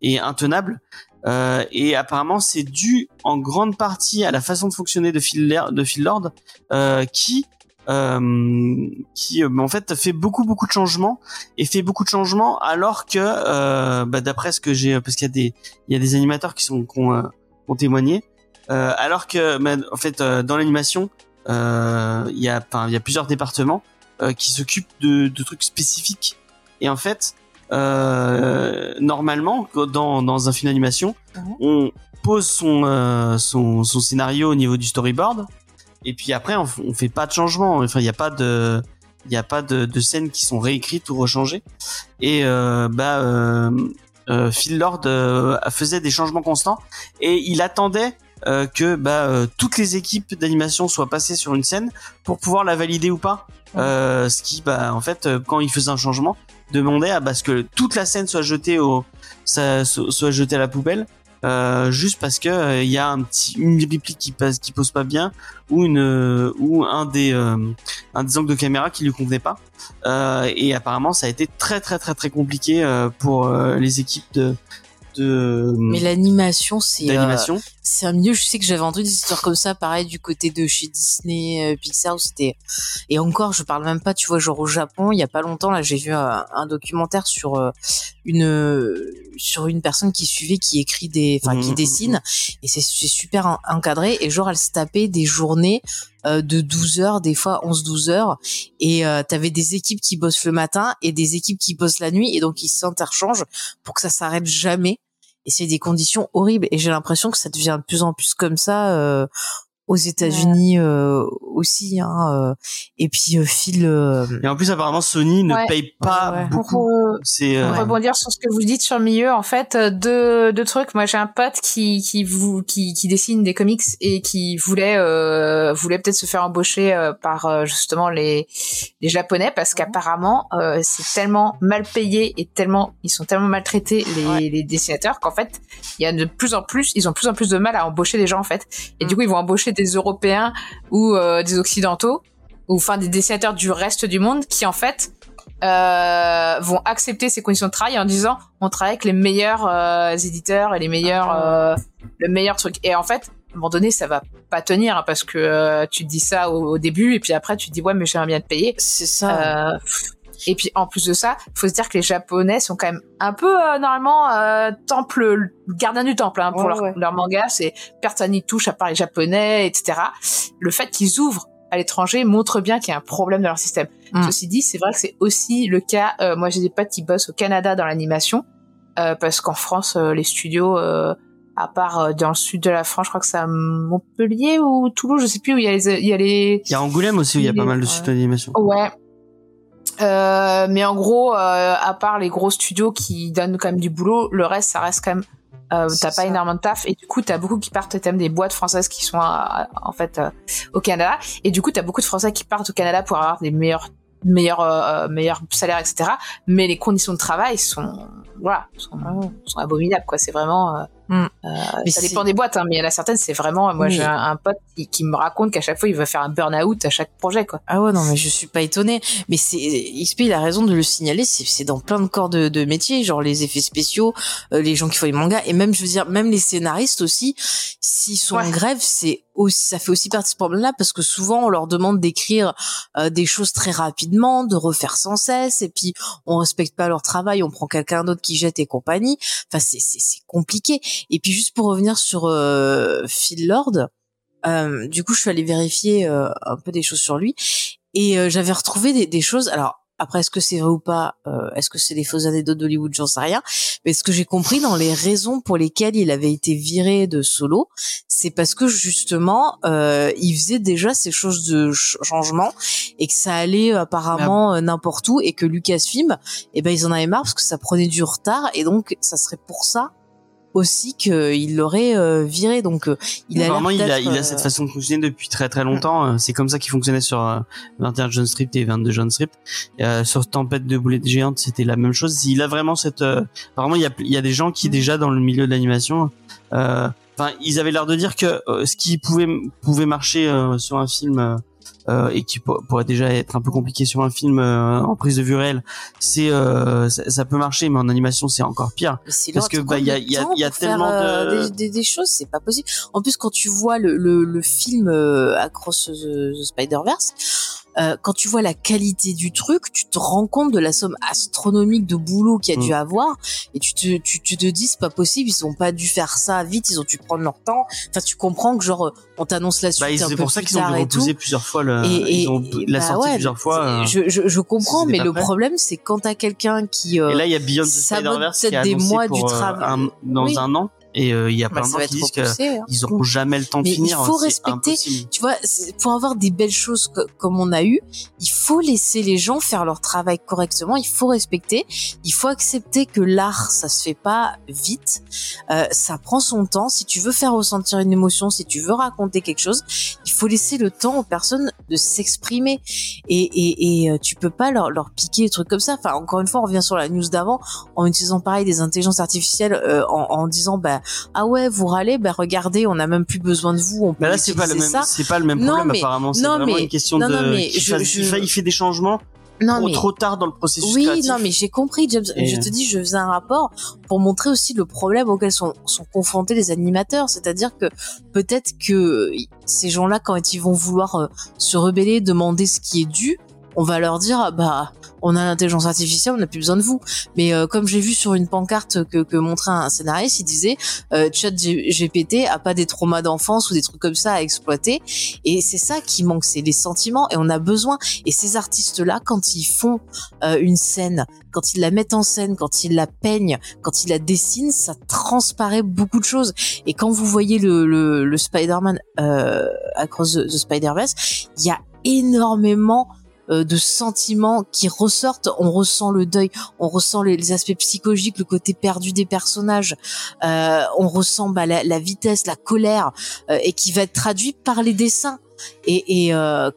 et intenables. Euh, et apparemment c'est dû en grande partie à la façon de fonctionner de Phil, de Phil Lord euh, qui euh, qui euh, en fait fait beaucoup beaucoup de changements et fait beaucoup de changements alors que euh, bah, d'après ce que j'ai parce qu'il y a des il y a des animateurs qui sont qui ont, euh, qui ont témoigné euh, alors que bah, en fait euh, dans l'animation euh, il y a enfin il y a plusieurs départements euh, qui s'occupent de, de trucs spécifiques et en fait euh, normalement dans dans un film d'animation Mhm. on pose son, euh, son son scénario au niveau du storyboard et puis après on, on fait pas de changement. Enfin il y a pas de il y a pas de, de scènes qui sont réécrites ou rechangées. Et euh, bah euh, euh, Phil Lord euh, faisait des changements constants. Et il attendait euh, que bah, euh, toutes les équipes d'animation soient passées sur une scène pour pouvoir la valider ou pas. Euh, ce qui, bah, en fait, quand il faisait un changement, demandait à bah, ce que toute la scène soit jetée au, soit jetée à la poubelle, euh, juste parce que euh, il y a un petit une réplique qui passe, qui pose pas bien, ou une, euh, ou un des, euh, un des angles de caméra qui lui convenait pas. Euh, et apparemment, ça a été très très très très compliqué euh, pour euh, les équipes de de Mais l'animation, c'est euh. C'est un milieu. Je sais que j'avais entendu des histoires comme ça, pareil du côté de chez Disney, euh, Pixar, où c'était. Et encore, je parle même pas. Tu vois, genre au Japon, il y a pas longtemps, là, j'ai vu un, un documentaire sur euh, une euh, sur une personne qui suivait, qui écrit des, enfin, qui Mhm. dessine, et c'est super en- encadré. Et genre, elle se tapait des journées de 12 heures, des fois 11-12 heures, et euh, t'avais des équipes qui bossent le matin et des équipes qui bossent la nuit, et donc ils s'interchangent pour que ça s'arrête jamais et c'est des conditions horribles. Et j'ai l'impression que ça devient de plus en plus comme ça euh, aux États-Unis euh, aussi. Hein, euh, et puis euh, Phil. euh, Et en plus, apparemment, Sony ne Ouais. paye pas Ouais, ouais. beaucoup. Pour, euh, C'est Pour euh, rebondir sur ce que vous dites sur le milieu, en fait, deux, deux trucs. Moi, j'ai un pote qui qui vous qui, qui dessine des comics et qui voulait euh, voulait peut-être se faire embaucher euh, par justement les les japonais parce qu'apparemment euh, c'est tellement mal payé et tellement ils sont tellement maltraités les Ouais. les dessinateurs qu'en fait il y a de plus en plus ils ont de plus en plus de mal à embaucher des gens en fait et du Mm. coup ils vont embaucher des Européens ou euh, des Occidentaux ou enfin des dessinateurs du reste du monde qui en fait euh, vont accepter ces conditions de travail en disant on travaille avec les meilleurs euh, éditeurs et les meilleurs euh, le meilleur truc. Et en fait à un moment donné ça va pas tenir hein, parce que tu dis ça au, au début et puis après tu dis ouais mais j'aimerais bien te payer. C'est ça. Et puis en plus de ça, faut se dire que les Japonais sont quand même un peu euh, normalement euh, temple gardien du temple hein, pour Ouais, leur, ouais. leur manga. C'est personne n'y touche à part les Japonais, etc. Le fait qu'ils ouvrent à l'étranger montre bien qu'il y a un problème dans leur système. Mm. Ceci dit, c'est vrai que c'est aussi le cas. euh, moi, j'ai des potes qui bossent au Canada dans l'animation euh, parce qu'en France, euh, les studios euh, à part dans le sud de la France, je crois que c'est à Montpellier ou Toulouse, je sais plus où il y a les, il y a les, il y a Angoulême aussi où il y a Il pas mal de studios d'animation. Ouais. Euh, mais en gros, euh, à part les gros studios qui donnent quand même du boulot, le reste, ça reste quand même. Euh, t'as pas ça. énormément de taf et du coup t'as beaucoup qui partent t'as même des boîtes françaises qui sont euh, en fait euh, au Canada et du coup t'as beaucoup de Français qui partent au Canada pour avoir des meilleurs meilleurs euh, meilleurs salaires etc mais les conditions de travail sont voilà sont, sont abominables quoi c'est vraiment Mm. euh, Mais ça dépend des boîtes hein, mais il y en a certaines c'est vraiment moi Oui. j'ai un, un pote qui, qui me raconte qu'à chaque fois il va faire un burn out à chaque projet quoi Ah ouais, non, mais je suis pas étonnée. Mais c'est, XP, il a raison de le signaler, c'est, dans plein de corps de, de métiers, genre les effets spéciaux, euh, les gens qui font les mangas, et même, je veux dire, même les scénaristes aussi, s'ils sont en grève, c'est aussi, ça fait aussi partie de ce problème-là, parce que souvent, on leur demande d'écrire euh, des choses très rapidement, de refaire sans cesse, et puis on respecte pas leur travail, on prend quelqu'un d'autre qui jette et compagnie. Enfin, c'est compliqué. Et puis, juste pour revenir sur euh, Phil Lord, euh, du coup, je suis allée vérifier euh, un peu des choses sur lui et euh, j'avais retrouvé des, des choses. Alors après, est-ce que c'est vrai ou pas euh, Est-ce que c'est des fausses anecdotes d'Hollywood J'en sais rien. Mais ce que j'ai compris dans les raisons pour lesquelles il avait été viré de Solo, c'est parce que justement, euh, il faisait déjà ces choses de ch- changement et que ça allait apparemment euh, n'importe où et que Lucasfilm, eh ben ils en avaient marre parce que ça prenait du retard et donc ça serait pour ça aussi qu'il l'aurait euh, viré. Donc euh, il a Apparemment, il a, il a euh, cette façon de fonctionner depuis très très longtemps. Euh, C'est comme ça qu'il fonctionnait sur euh, 21 John Strip et 22 John Strip. Euh, sur Tempête de boulettes géantes, c'était la même chose. Il a vraiment cette. euh, Apparemment, il y a, il y a des gens qui déjà dans le milieu de l'animation. euh, Enfin, ils avaient l'air de dire que euh, ce qui pouvait pouvait marcher euh, sur un film. Euh, et qui pour- pourrait déjà être un peu compliqué sur un film euh, en prise de vue réelle, c'est euh, ça, ça peut marcher, mais en animation c'est encore pire. Parce que, bah, il y a- y a- y a tellement de- des, des, des choses, c'est pas possible. En plus, quand tu vois le, le, le film euh, Across the, the Spider-Verse, euh, quand tu vois la qualité du truc, tu te rends compte de la somme astronomique de boulot qu'il y a Mm. dû avoir, et tu te, tu, tu te dis c'est pas possible, ils ont pas dû faire ça vite, ils ont dû prendre leur temps. Enfin, tu comprends que genre on t'annonce la suite Bah, un c'est peu pour ça qu'ils ont dû repousser plusieurs fois le. Et, ils ont et la bah sortie ouais, plusieurs fois. euh, Je, je, je comprends, mais le prêt. problème c'est quand t'as quelqu'un qui euh, Et là, il y a Beyond the Spider-Verse qui peut-être des mois pour, du euh, travail. dans Oui. un an. Et euh, il y a bah, plein de gens qui disent que repoussé. hein. ils auront jamais le temps de Mais il finir. faut respecter- impossible. tu vois, pour avoir des belles choses co- comme on a eu, il faut laisser les gens faire leur travail correctement. Il faut respecter. Il faut accepter que l'art, ça se fait pas vite. Euh, ça prend son temps. Si tu veux faire ressentir une émotion, si tu veux raconter quelque chose, il faut laisser le temps aux personnes de s'exprimer. Et, et, et euh, tu peux pas leur, leur piquer des trucs comme ça. Enfin, encore une fois, on revient sur la news d'avant en utilisant pareil des intelligences artificielles euh, en, en disant bah ah ouais vous râlez, bah regardez, on n'a même plus besoin de vous. On peut Mais là, c'est pas le même. C'est pas le même Non, problème mais- apparemment. C'est non, vraiment mais- une question non, de. non, mais je- je- il fa- il fait des changements Non trop, mais trop tard dans le processus oui, créatif. non mais j'ai compris, James. Et- Je te dis, je faisais un rapport pour montrer aussi le problème auquel sont, sont confrontés les animateurs. C'est-à-dire que peut-être que ces gens-là, quand ils vont vouloir euh, se rebeller, demander ce qui est dû, on va leur dire, ah bah, on a l'intelligence artificielle, on n'a plus besoin de vous. Mais euh, comme j'ai vu sur une pancarte que, que montrait un scénariste, il disait euh, Chat GPT a pas des traumas d'enfance ou des trucs comme ça à exploiter. Et c'est ça qui manque, c'est les sentiments. Et on a besoin. Et ces artistes-là, quand ils font euh, une scène, quand ils la mettent en scène, quand ils la peignent, quand ils la dessinent, ça transparaît beaucoup de choses. Et quand vous voyez le, le, le Spider-Man euh, Across the, Spider-Verse, il y a énormément de sentiments qui ressortent. On ressent le deuil, on ressent les, aspects psychologiques, le côté perdu des personnages. Euh, on ressent bah, la, vitesse, la colère, euh, et qui va être traduit par les dessins. Et, et euh,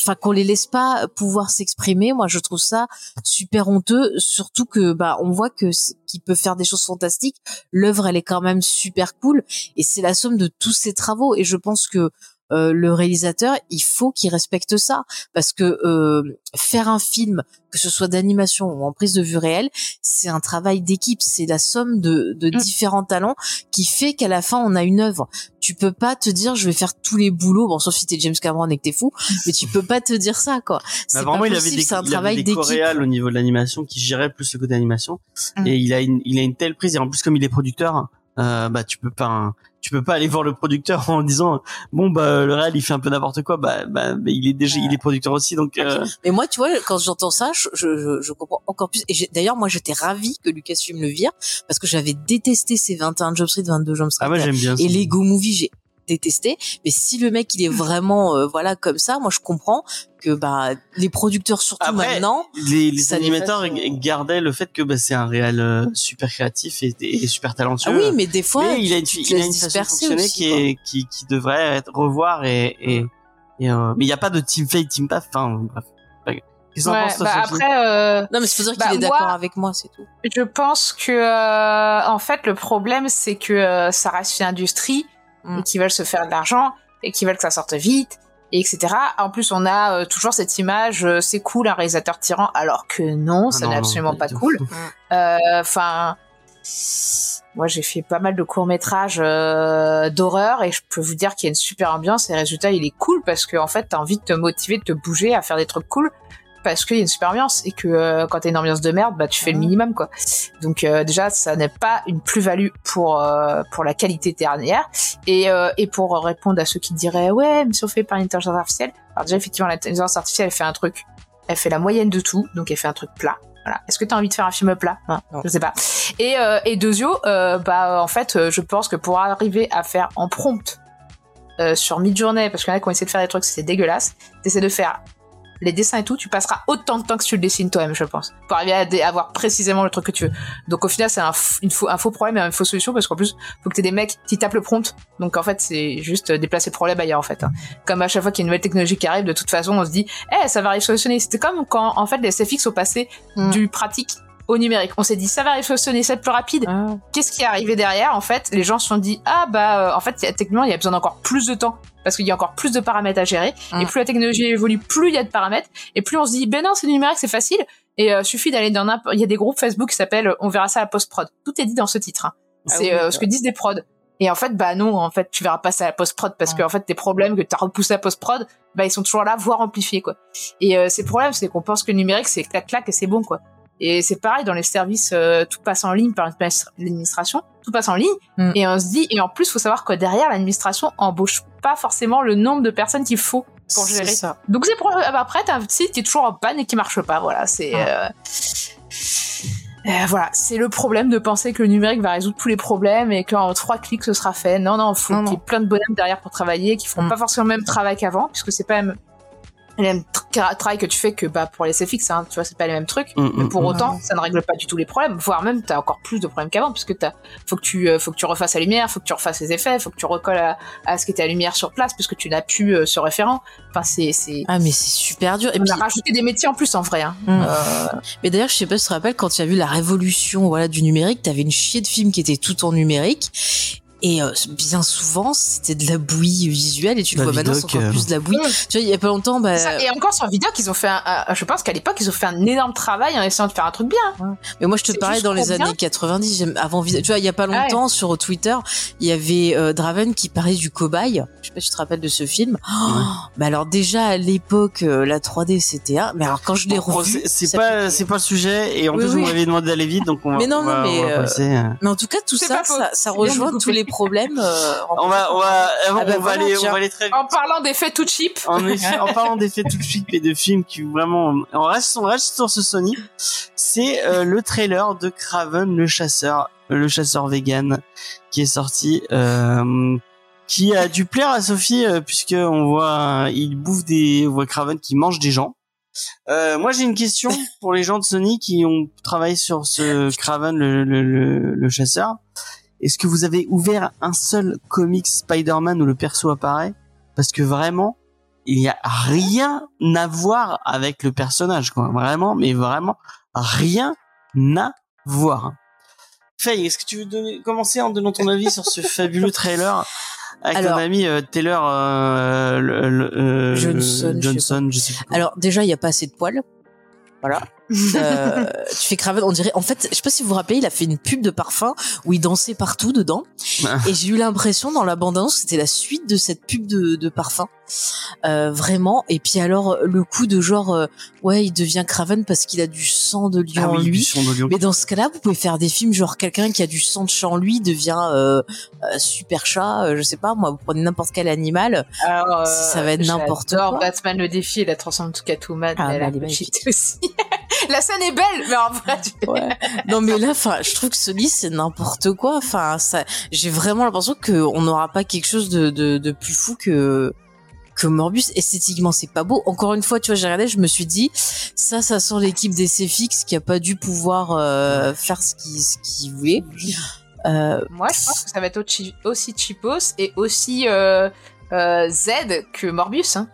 enfin qu'on les laisse pas pouvoir s'exprimer moi je trouve ça super honteux surtout que bah on voit que qui peut faire des choses fantastiques l'œuvre elle est quand même super cool et c'est la somme de tous ces travaux et je pense que euh, le réalisateur, il faut qu'il respecte ça parce que euh, faire un film, que ce soit d'animation ou en prise de vue réelle, c'est un travail d'équipe, c'est la somme de, de mm. différents talents qui fait qu'à la fin on a une œuvre. Tu peux pas te dire je vais faire tous les boulots, bon sauf si t'es James Cameron et que t'es fou, mais tu peux pas te dire ça quoi. C'est bah, pas possible, il avait des, c'est un il travail d'équipe. au niveau de l'animation qui gérait plus le côté animation mm. et il a une, il a une telle prise et en plus comme il est producteur, euh, bah tu peux pas tu peux pas aller voir le producteur en disant bon bah le réel il fait un peu n'importe quoi. Bah, bah il est déjà il est producteur aussi donc euh... mais moi tu vois quand j'entends ça je, je, je, comprends encore plus. Et d'ailleurs moi j'étais ravie que Lucasfilm le vire parce que j'avais détesté ces 21 Jump Street 22 Jump Street. Ah moi j'aime bien et Lego Movie j'ai détesté mais si le mec il est vraiment euh, voilà comme ça moi je comprends que bah les producteurs surtout maintenant les, les animateurs gardaient le fait que bah, c'est un réel euh, super créatif et, et, super talentueux. Ah oui mais des fois mais il a une, il a une façon fonctionner qui est qui, qui devrait être revoir et, et, et euh, mais il n'y a pas de team fate team path enfin bref. Ouais, bah après, euh... non mais c'est faut dire qu'il bah, est d'accord avec moi, c'est tout. Je pense que euh, en fait le problème c'est que ça reste une industrie mm. et qu'ils veulent se faire de l'argent et qu'ils veulent que ça sorte vite et etc. En plus, on a euh, toujours cette image, euh, c'est cool un réalisateur tyran, alors que non, ah ça n'est absolument pas, cool. Euh, enfin, moi j'ai fait pas mal de courts métrages d'horreur et je peux vous dire qu'il y a une super ambiance et le résultat il est cool parce que en fait t'as envie de te motiver, de te bouger à faire des trucs cool parce qu'il y a une super ambiance et que euh, quand t'as une ambiance de merde, bah tu fais le minimum quoi. Donc euh, déjà ça n'est pas une plus-value pour euh, pour la qualité dernière et et pour répondre à ceux qui diraient ouais mais si on fait par l'intelligence artificielle, alors déjà effectivement l'intelligence artificielle elle fait un truc, elle fait la moyenne de tout, donc elle fait un truc plat. Voilà. Est-ce que tu as envie de faire un film plat? Hein Je sais pas. Et et Dezio, bah en fait je pense que pour arriver à faire en prompt sur mid-journée, parce qu'il y en a qui ont essayé de faire des trucs, c'est dégueulasse. T'essaies de faire les dessins et tout, tu passeras autant de temps que tu le dessines toi-même, je pense, pour arriver à avoir précisément le truc que tu veux. Donc au final, c'est un, une faux, un faux problème et une fausse solution parce qu'en plus, faut que t'aies des mecs qui tapent le prompt. Donc en fait, c'est juste déplacer le problème ailleurs en fait. Hein. Comme à chaque fois qu'il y a une nouvelle technologie qui arrive, de toute façon, on se dit, eh, ça va révolutionner. C'était comme quand en fait les SFX sont passés mm. du pratique au numérique. On s'est dit ça va révolutionner, c'est plus rapide. Ah. Qu'est-ce qui est arrivé derrière? En fait, les gens se sont dit ah bah euh, en fait techniquement il y a besoin d'encore plus de temps parce qu'il y a encore plus de paramètres à gérer. Et ah. plus la technologie évolue, plus il y a de paramètres. Et plus on se dit ben non c'est numérique, c'est facile. Et euh, suffit d'aller dans un... il y a des groupes Facebook qui s'appellent on verra ça à la post prod. Tout est dit dans ce titre. Hein. Ah c'est euh, ce que disent des prods. Et en fait, bah non, en fait, tu verras pas ça à la post-prod parce que en fait, tes problèmes que tu as repoussés à post-prod, bah ils sont toujours là, voire amplifiés quoi. Et euh, ces problèmes, c'est qu'on pense que le numérique c'est clac clac et c'est bon quoi. Et c'est pareil dans les services, euh, tout passe en ligne par l'administration, tout passe en ligne. Mm. Et on se dit, et en plus, faut savoir que derrière, l'administration embauche pas forcément le nombre de personnes qu'il faut pour gérer. Ça. Donc c'est pour après, t'as un site qui est toujours en panne et qui marche pas. Voilà, c'est. Ah. Euh... Euh, voilà, c'est le problème de penser que le numérique va résoudre tous les problèmes et qu'en trois clics ce sera fait. Non, non, faut qu'il y ait plein de bonhommes derrière pour travailler, qui font mm. pas forcément le même travail qu'avant, puisque c'est pas même le même travail que tu fais que bah, pour les SFX, hein, tu vois, c'est pas les mêmes trucs. Mm, mais pour mm, autant, ça ne règle pas du tout les problèmes, voire même t'as encore plus de problèmes qu'avant, puisque t'as, faut que tu, euh, faut que tu refasses la lumière, faut que tu refasses les effets, faut que tu recolles à, à ce qui était la lumière sur place, puisque tu n'as plus euh, ce référent. Enfin, c'est, c'est. Ah, mais c'est super dur. Et on puis... a rajouté des métiers en plus, en vrai. Hein. Euh... Mais d'ailleurs, je sais pas si tu te rappelles, quand tu as vu la révolution, voilà, du numérique, t'avais une chier de films qui étaient tout en numérique Et euh, bien souvent, c'était de la bouillie visuelle, et tu le La vois maintenant, c'est vidoc, encore euh, plus de la bouillie. Tu vois, il y a pas longtemps, bah, Ça, et encore sur vidéo qu'ils ont fait un, je pense qu'à l'époque ils ont fait un énorme travail en essayant de faire un truc bien. Mais moi, je te parlais dans les bien. années 90, j'aime- avant, vid- tu vois, il y a pas Ah longtemps, sur Twitter, il y avait euh, Draven qui parlait du cobaye. Je sais pas si tu te rappelles de ce film. Oh, mais alors, déjà, à l'époque, euh, la 3D, c'était un, mais alors, quand je l'ai Bon, revu. c'est pas c'est pas le sujet et en Oui, plus oui. vous m'avez demandé d'aller vite donc on va Mais non, on va, non, mais, on va euh, passer, euh. Mais en tout cas, tout ça, ça, rejoint tous les problèmes. euh, on va on va avant, Ah bah on va voilà, aller on va aller très vite En parlant d'effets tout cheap. en, effet, en parlant d'effets tout de suite et de films qui vraiment on reste on reste sur ce Sony c'est euh, le trailer de Craven le chasseur le chasseur vegan qui est sorti euh, qui a dû plaire à Sophie euh, puisque on voit euh, il bouffe des on voit Craven qui mange des gens euh, moi j'ai une question pour les gens de Sony qui ont travaillé sur ce Craven le, le, le, le chasseur est-ce que vous avez ouvert un seul comic Spider-Man où le perso apparaît? Parce que vraiment il y a rien à voir avec le personnage quoi vraiment mais vraiment rien à voir Faye est-ce que tu veux donner, commencer en donnant ton avis sur ce fabuleux trailer avec Alors- ton ami euh, Taylor euh, le- le- euh, Johnson, je sais Johnson je sais plus comment. Alors déjà, il y a pas assez de poils. Voilà. Euh, tu fais Craven, on dirait. En fait, je sais pas si vous vous rappelez, il a fait une pub de parfum où il dansait partout dedans. Et j'ai eu l'impression dans la bande-annonce que c'était la suite de cette pub de, de parfum. Euh, vraiment. Et puis alors, le coup de genre, euh, ouais, il devient Craven parce qu'il a du sang de lion ah en oui, lui. Buisson de Lion. Mais dans ce cas-là, vous pouvez faire des films genre quelqu'un qui a du sang de chat en lui devient euh, euh, super chat, euh, je sais pas, moi, vous prenez n'importe quel animal. Alors, Ça va être n'importe quoi. Batman le défi et la transforme tout Catwoman. Ah, mais bah, elle elle est a magnifique. aussi. la scène est belle, mais en vrai, tu- Non mais là, enfin, je trouve que Sony c'est n'importe quoi. Enfin, ça, j'ai vraiment l'impression qu'on n'aura pas quelque chose de, de, de plus fou que que Morbus. Esthétiquement, c'est pas beau. Encore une fois, tu vois, j'ai regardé, je me suis dit, ça, ça sent l'équipe des CFX qui a pas dû pouvoir euh, faire ce qu'ils ce voulaient. Euh, Moi, je pense que ça va être aussi, aussi cheapos et aussi euh, euh, Z que Morbius. Hein.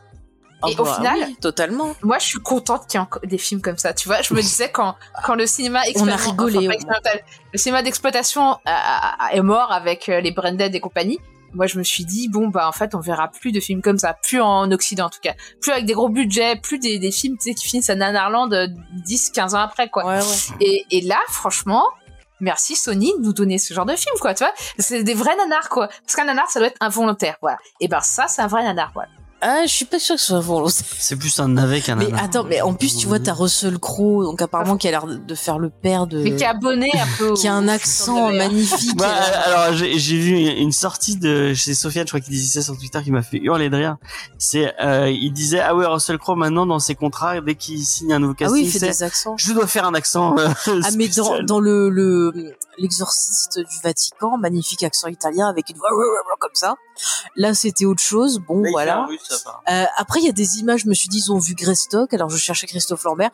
Et oh, au bah, final, oui, totalement. moi, je suis contente qu'il y ait encore des films comme ça. Tu vois, je me disais quand, quand le cinéma On a rigolé, enfin, on- expérimental, le cinéma d'exploitation a- a- a- est mort avec euh, les Branded et compagnie. Moi, je me suis dit bon bah en fait, on verra plus de films comme ça, plus en Occident en tout cas, plus avec des gros budgets, plus des, des films qui finissent à Nanarland euh, 10-15 ans après quoi. Ouais, ouais. Et, et là, franchement, merci Sony de nous donner ce genre de film, quoi, tu vois. C'est des vrais nanars, quoi. Parce qu'un nanar, ça doit être involontaire, voilà. Et ben ça, c'est un vrai nanar, voilà. Ah, je suis pas sûre que ce soit volontaire. c'est plus un navet qu'un Mais attends, mais en plus, tu vois, t'as Russell Crowe, donc apparemment qui a l'air de faire le père de. Mais qui est abonné un peu. qui a un accent magnifique. Bah, alors j'ai j'ai vu une sortie de chez Sofiane, je crois qu'il disait ça sur Twitter, qui m'a fait hurler de rire. C'est, euh, il disait ah ouais Russell Crowe maintenant dans ses contrats dès qu'il signe un nouveau ah casting, oui, il fait des accents. je dois faire un accent. euh, Ah mais dans, dans le le l'exorciste du Vatican, magnifique accent italien avec une voix comme ça. Là c'était autre chose. Bon voilà. russe. Euh, après il y a des images, je me suis dit ils ont vu Greystock, alors je cherchais Christophe Lambert.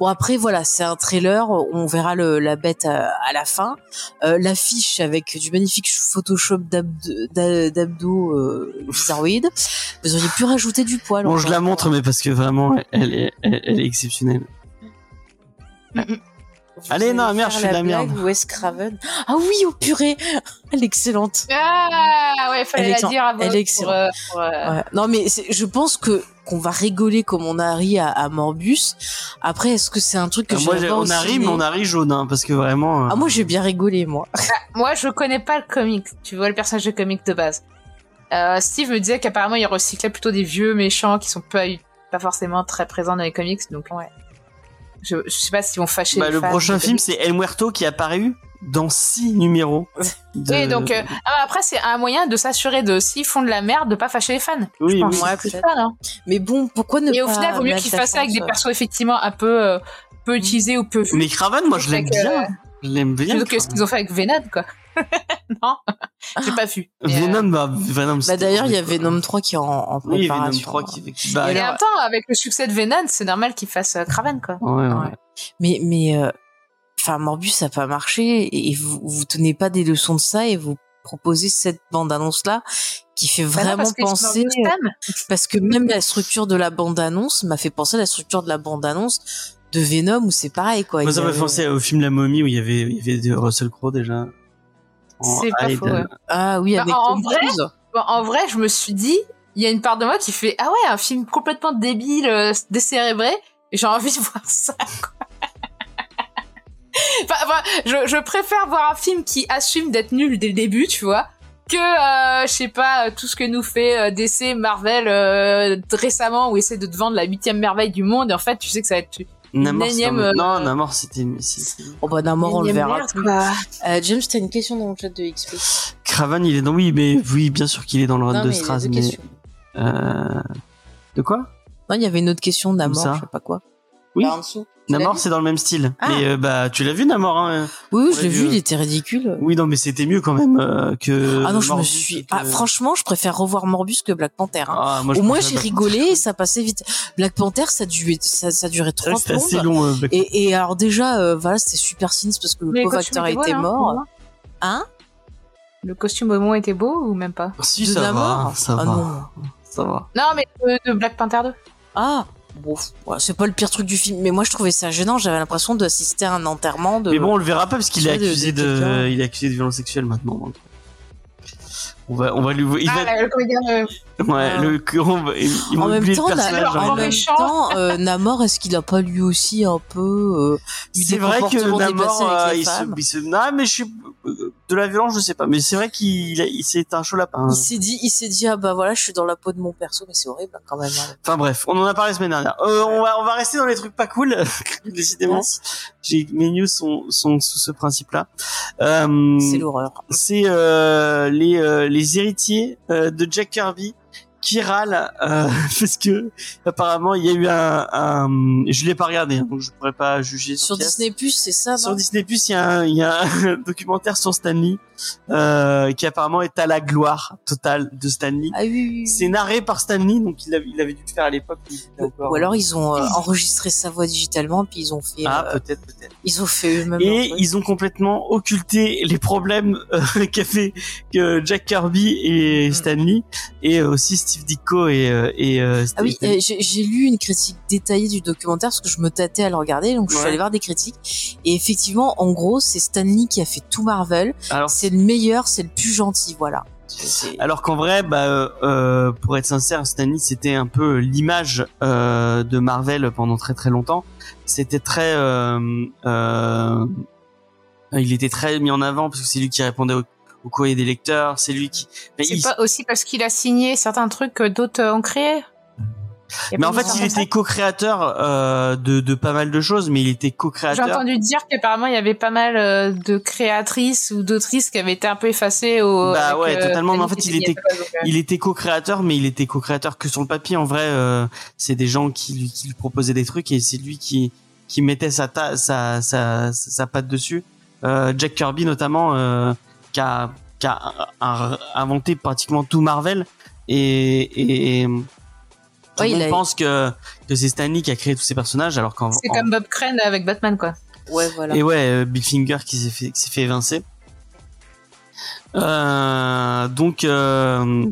Bon après voilà c'est un trailer, on verra le, la bête à, à la fin. Euh, L'affiche avec du magnifique Photoshop d'abd- d'a- d'abdos euh, bizarroïdes. Vous auriez pu rajouter du poil. Bon, je la montre, mais parce que vraiment, elle est, elle, elle est exceptionnelle. Allez, allez non, merde, je fais de la merde. Wes Craven. Ah oui, oh purée, elle est excellente. Ah, ouais, fallait la dire avant. Elle est excellente. Ouais. Non mais je pense que qu'on va rigoler comme on a ri à, à Morbus. Après, est-ce que c'est un truc que Euh, j'ai moi, on a ri, mais on a ri jaune, hein, parce que vraiment. euh, Ah moi j'ai bien rigolé moi. Moi, je connais pas le comic. Tu vois le personnage de comic de base. Euh, Steve me disait qu'apparemment, il recyclait plutôt des vieux méchants qui sont pas, pas forcément très présents dans les comics. Donc, Ouais. Je, je sais pas s'ils vont fâcher. bah, les le fans prochain film, c'est El Muerto qui est apparu dans six numéros. de- Oui, donc euh, ah, après c'est un moyen de s'assurer de s'ils font de la merde de pas fâcher les fans. oui, je pense. Ouais, ça, non Mais bon, pourquoi ne Et au pas final, vaut mieux qu'ils fassent ça avec des persos effectivement un peu euh, peu utilisés ou peu. Mais Craven, moi, je l'aime bien. Je l'aime bien. Plutôt que ce qu'ils ont fait avec Venom, quoi. non, j'ai pas vu. Euh, Venom, bah, Venom. Bah d'ailleurs, il y a Venom 3 qui est en, en quoi. Oui, Venom préparation. 3 qui. Bah, Et alors- temps, avec le succès de Venom, c'est normal qu'ils fassent euh, Kraven, quoi. ouais, ouais. Ouais. Mais mais euh, enfin Morbus ça a pas marché et vous vous tenez pas des leçons de ça et vous proposez cette bande annonce là qui fait Bah non, vraiment parce penser parce que même la structure de la bande annonce m'a fait penser à la structure de la bande annonce de Venom où c'est pareil quoi. Moi, ça m'a avait- fait penser au film La Momie où il y avait, il y avait Russell Crowe déjà. En C'est pas faux, ouais. Ah oui, Bah, avec en vrai. Bon, en vrai, je me suis dit, il y a une part de moi qui fait ah ouais, un film complètement débile, euh, décérébré, et j'ai envie de voir ça. Quoi. enfin, enfin, je, je préfère voir un film qui assume d'être nul dès le début, tu vois, que euh, je sais pas euh, tout ce que nous fait euh, DC, Marvel euh, récemment, où essaie de te vendre la huitième merveille du monde, et en fait, tu sais que ça va être Namor, c'était énième, un- euh, Non, Namor, c'était. Oh bah Namor, on le verra merde. Euh, James, t'as une question dans le chat de XP. Craven, il est dans. Oui, mais oui, bien sûr qu'il est dans le run Non, de deux mais. Euh... De quoi? Non, il y avait une autre question de Namor, je sais pas quoi. Oui. Là, en dessous. Tu l'as Namor, c'est dans le même style. Ah. Mais euh, bah, tu l'as vu, Namor hein Oui, je l'ai vu, il était ridicule. Oui, non, mais c'était mieux quand même euh, que. ah non, je me suis. que- Ah, franchement, je préfère revoir Morbus que Black Panther. hein. Ah, moi, Au moins, j'ai Black rigolé et ça passait vite. Black Panther, ça durait, ça, ça durait trois C'était assez long. euh, Black Et, et alors déjà, euh, voilà, c'était super sinistre parce que le pauvre costume acteur était beau, était là, mort. Hein? Le costume au moins était beau ou même pas? Si, De ça Namor? va, ça Ah va, non. ça va. Non, mais euh, de Black Panther 2. Ah bon, ouais, c'est pas le pire truc du film, mais moi je trouvais ça gênant. J'avais l'impression d'assister à un enterrement de. Mais bon, on le verra pas parce qu'il est accusé de de, quelqu'un. il est accusé de violence sexuelle maintenant. donc. On va, on va lui, il Ah, va, là, le comédien. Euh, ouais, Ah. le, ils ils en même temps, le Na- hein. en même méchant. temps, euh, Namor, est-ce qu'il a pas lui aussi un peu euh, eu C'est des vrai que Namor, euh, il se, il se, non, mais je suis, de la violence, je sais pas, mais c'est vrai qu'il, il, c'est un chaud lapin. Il s'est dit, il s'est dit ah bah voilà, je suis dans la peau de mon perso, mais c'est horrible hein, quand même. hein. Enfin bref, on en a parlé la semaine dernière. Euh, on va, on va rester dans les trucs pas cool, décidément. J'ai, mes news sont, sont sous ce principe-là. Euh, C'est l'horreur. c'est euh, les euh, les héritiers euh, de Jack Kirby qui râlent euh, parce que apparemment il y a eu un, un je l'ai pas regardé hein, donc je pourrais pas juger Sur. Disney Plus, c'est ça, Sur Disney Plus, il y a un, il y a un documentaire sur Stanley euh, qui apparemment est à la gloire totale de Stanley. Ah oui, oui, oui. C'est narré par Stanley, donc il avait, il avait dû le faire à l'époque. Ou alors ils ont euh, enregistré sa voix digitalement, puis ils ont fait, ah euh, peut-être peut-être. ils ont fait eux-mêmes. Et ils ont complètement occulté les problèmes euh, qu'a fait que Jack Kirby et Mm. Stanley et aussi Steve Ditko et euh, et euh, Ah oui, Steve- euh, j'ai lu une critique détaillée du documentaire parce que je me tâtais à le regarder, donc je suis allée voir des critiques. Et effectivement, en gros, c'est Stanley qui a fait tout Marvel. alors C'est le meilleur, c'est le plus gentil, voilà. Alors qu'en vrai bah euh, pour être sincère Stanley c'était un peu l'image euh, de Marvel pendant très très longtemps c'était très euh, il était très mis en avant parce que c'est lui qui répondait au, au courrier des lecteurs c'est lui qui mais, C'est il- pas aussi parce qu'il a signé certains trucs que d'autres euh, ont créé Y a mais en fait il était co-créateur euh, de, de pas mal de choses mais il était J'ai co-créateur entendu dire qu'apparemment il y avait pas mal euh, de créatrices ou d'autrices qui avaient été un peu effacées au. Bah avec, ouais, euh, totalement, mais en fait, il était- il était co-créateur, mais il était co-créateur que sur le papier. En vrai, c'est des gens qui lui, qui lui proposaient des trucs et c'est lui qui qui mettait sa ta, sa, sa sa patte dessus. Jack Kirby notamment, qui a qui a un- inventé pratiquement tout Marvel et et tout Ouais, le il monde a- pense que que c'est Stanley qui a créé tous ces personnages, alors qu'en C'est en- comme Bob Crane avec Batman quoi. Ouais, voilà. et ouais, euh, Big Finger qui s'est fait, qui s'est fait évincer. Euh, donc, euh,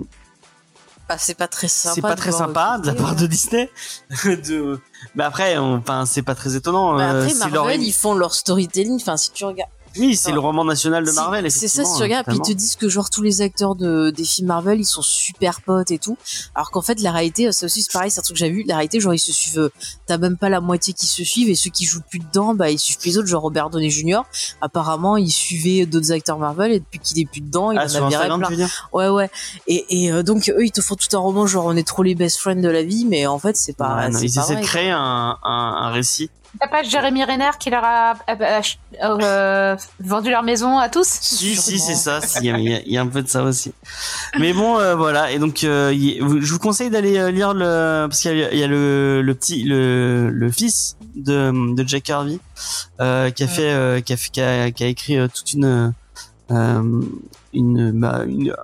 Bah, c'est pas très sympa. c'est pas de très sympa de la part de Disney. de... Mais après, on- enfin, c'est pas très étonnant. Bah, après, c'est Marvel, leur- ils font leur storytelling. Enfin, si tu regardes. Oui, c'est le roman national de Marvel. C'est ça, si tu regardes, puis ils te disent que genre tous les acteurs de, des films Marvel, ils sont super potes et tout. Alors qu'en fait, la réalité, c'est aussi c'est pareil, c'est un truc que j'ai vu. La réalité, genre, ils se suivent, euh, t'as même pas la moitié qui se suivent et ceux qui jouent plus dedans, bah, ils suivent les autres, genre Robert Downey Jr. Apparemment, il suivait d'autres acteurs Marvel et depuis qu'il est plus dedans, il Ah, en a viré plein. Ouais, ouais. Et, et euh, donc, eux, ils te font tout un roman, genre, on est trop les best friends de la vie, mais en fait, c'est pas, Ouais, non, Ils essaient de créer un, un, un récit. T'as pas Jérémy Renner qui leur a euh, euh, vendu leur maison à tous Si, si, c'est ça. Il y, a- y a- a un peu de ça aussi. Mais bon, euh, voilà. Et donc, euh, je vous conseille d'aller lire le parce qu'il y a, y a le, le petit, le, le fils de, de Jack Harvey euh, qui a fait, qui a fait, qui a, qui a écrit toute une, euh, une, bah, une, euh,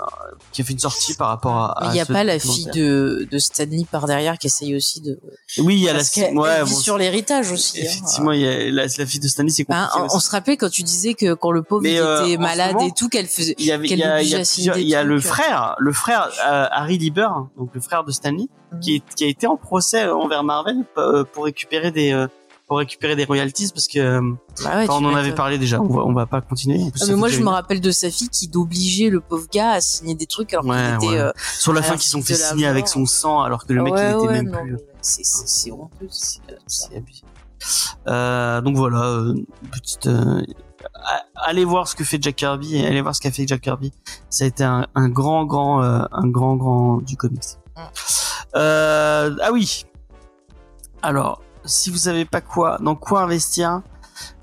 qui a fait une sortie par rapport à. Il y a pas la fille de, de Stanley par derrière qui essaye aussi de. Oui, il y a Parce la. Ouais, elle vit bon, sur l'héritage aussi. hein. Effectivement, il y a la, la fille de Stanley, c'est Hein, compliqué. on, aussi. on se rappelait quand tu disais que quand le pauvre euh, était malade moment, et tout, qu'elle faisait. il y avait, il y a, y a y a le trucs. frère, le frère euh, Harry Lieber, donc le frère de Stanley, Mhm. qui, est, qui a été en procès envers Marvel euh, pour récupérer des, euh, pour récupérer des royalties parce que euh, Bah ouais, tu on en avait parlé déjà. On va on va pas continuer. Plus, Ah, mais moi, je me rappelle de sa fille qui d'obliger le pauvre gars à signer des trucs alors Ouais, qu'il était. ouais. euh, sur la fin la qui sont fait signer avec son sang alors que le mec il était même non, plus. C'est c'est- honteux. c'est- C'est abusé. Euh, donc voilà, euh, petite. allez voir ce que fait Jack Kirby et allez voir ce qu'a fait Jack Kirby. Ça a été un, un grand, grand, un grand, grand du comics. Mm. Ah oui. Alors, si vous savez pas quoi, dans quoi investir,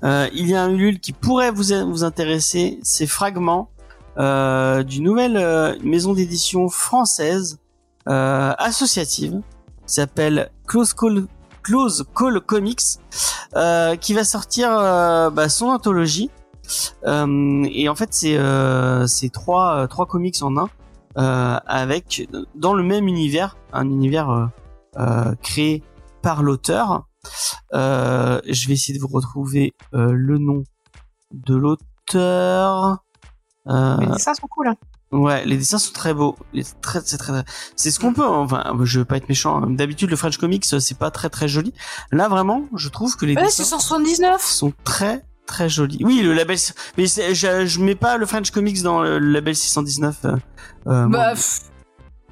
euh, il y a un Ulule qui pourrait vous vous intéresser. C'est Fragments euh, d'une nouvelle euh, maison d'édition française euh, associative qui s'appelle Close Call Close Call Comics euh, qui va sortir bah, son anthologie et en fait c'est c'est trois trois comics en un euh, avec dans le même univers un univers euh, créé par l'auteur je vais essayer de vous retrouver euh, le nom de l'auteur euh, Les dessins sont cool. Hein. Ouais, les dessins sont très beaux. Les- Très, c'est très, c'est ce qu'on peut. hein. Enfin, je veux pas être méchant. hein. D'habitude, le French Comics, c'est pas très très joli. Là, vraiment, je trouve que les Ouais, c'est dessins 179. sont très très jolis. Oui, le label. Mais c'est- je, je mets pas le French Comics dans le label 619. euh, euh. Bah, pff,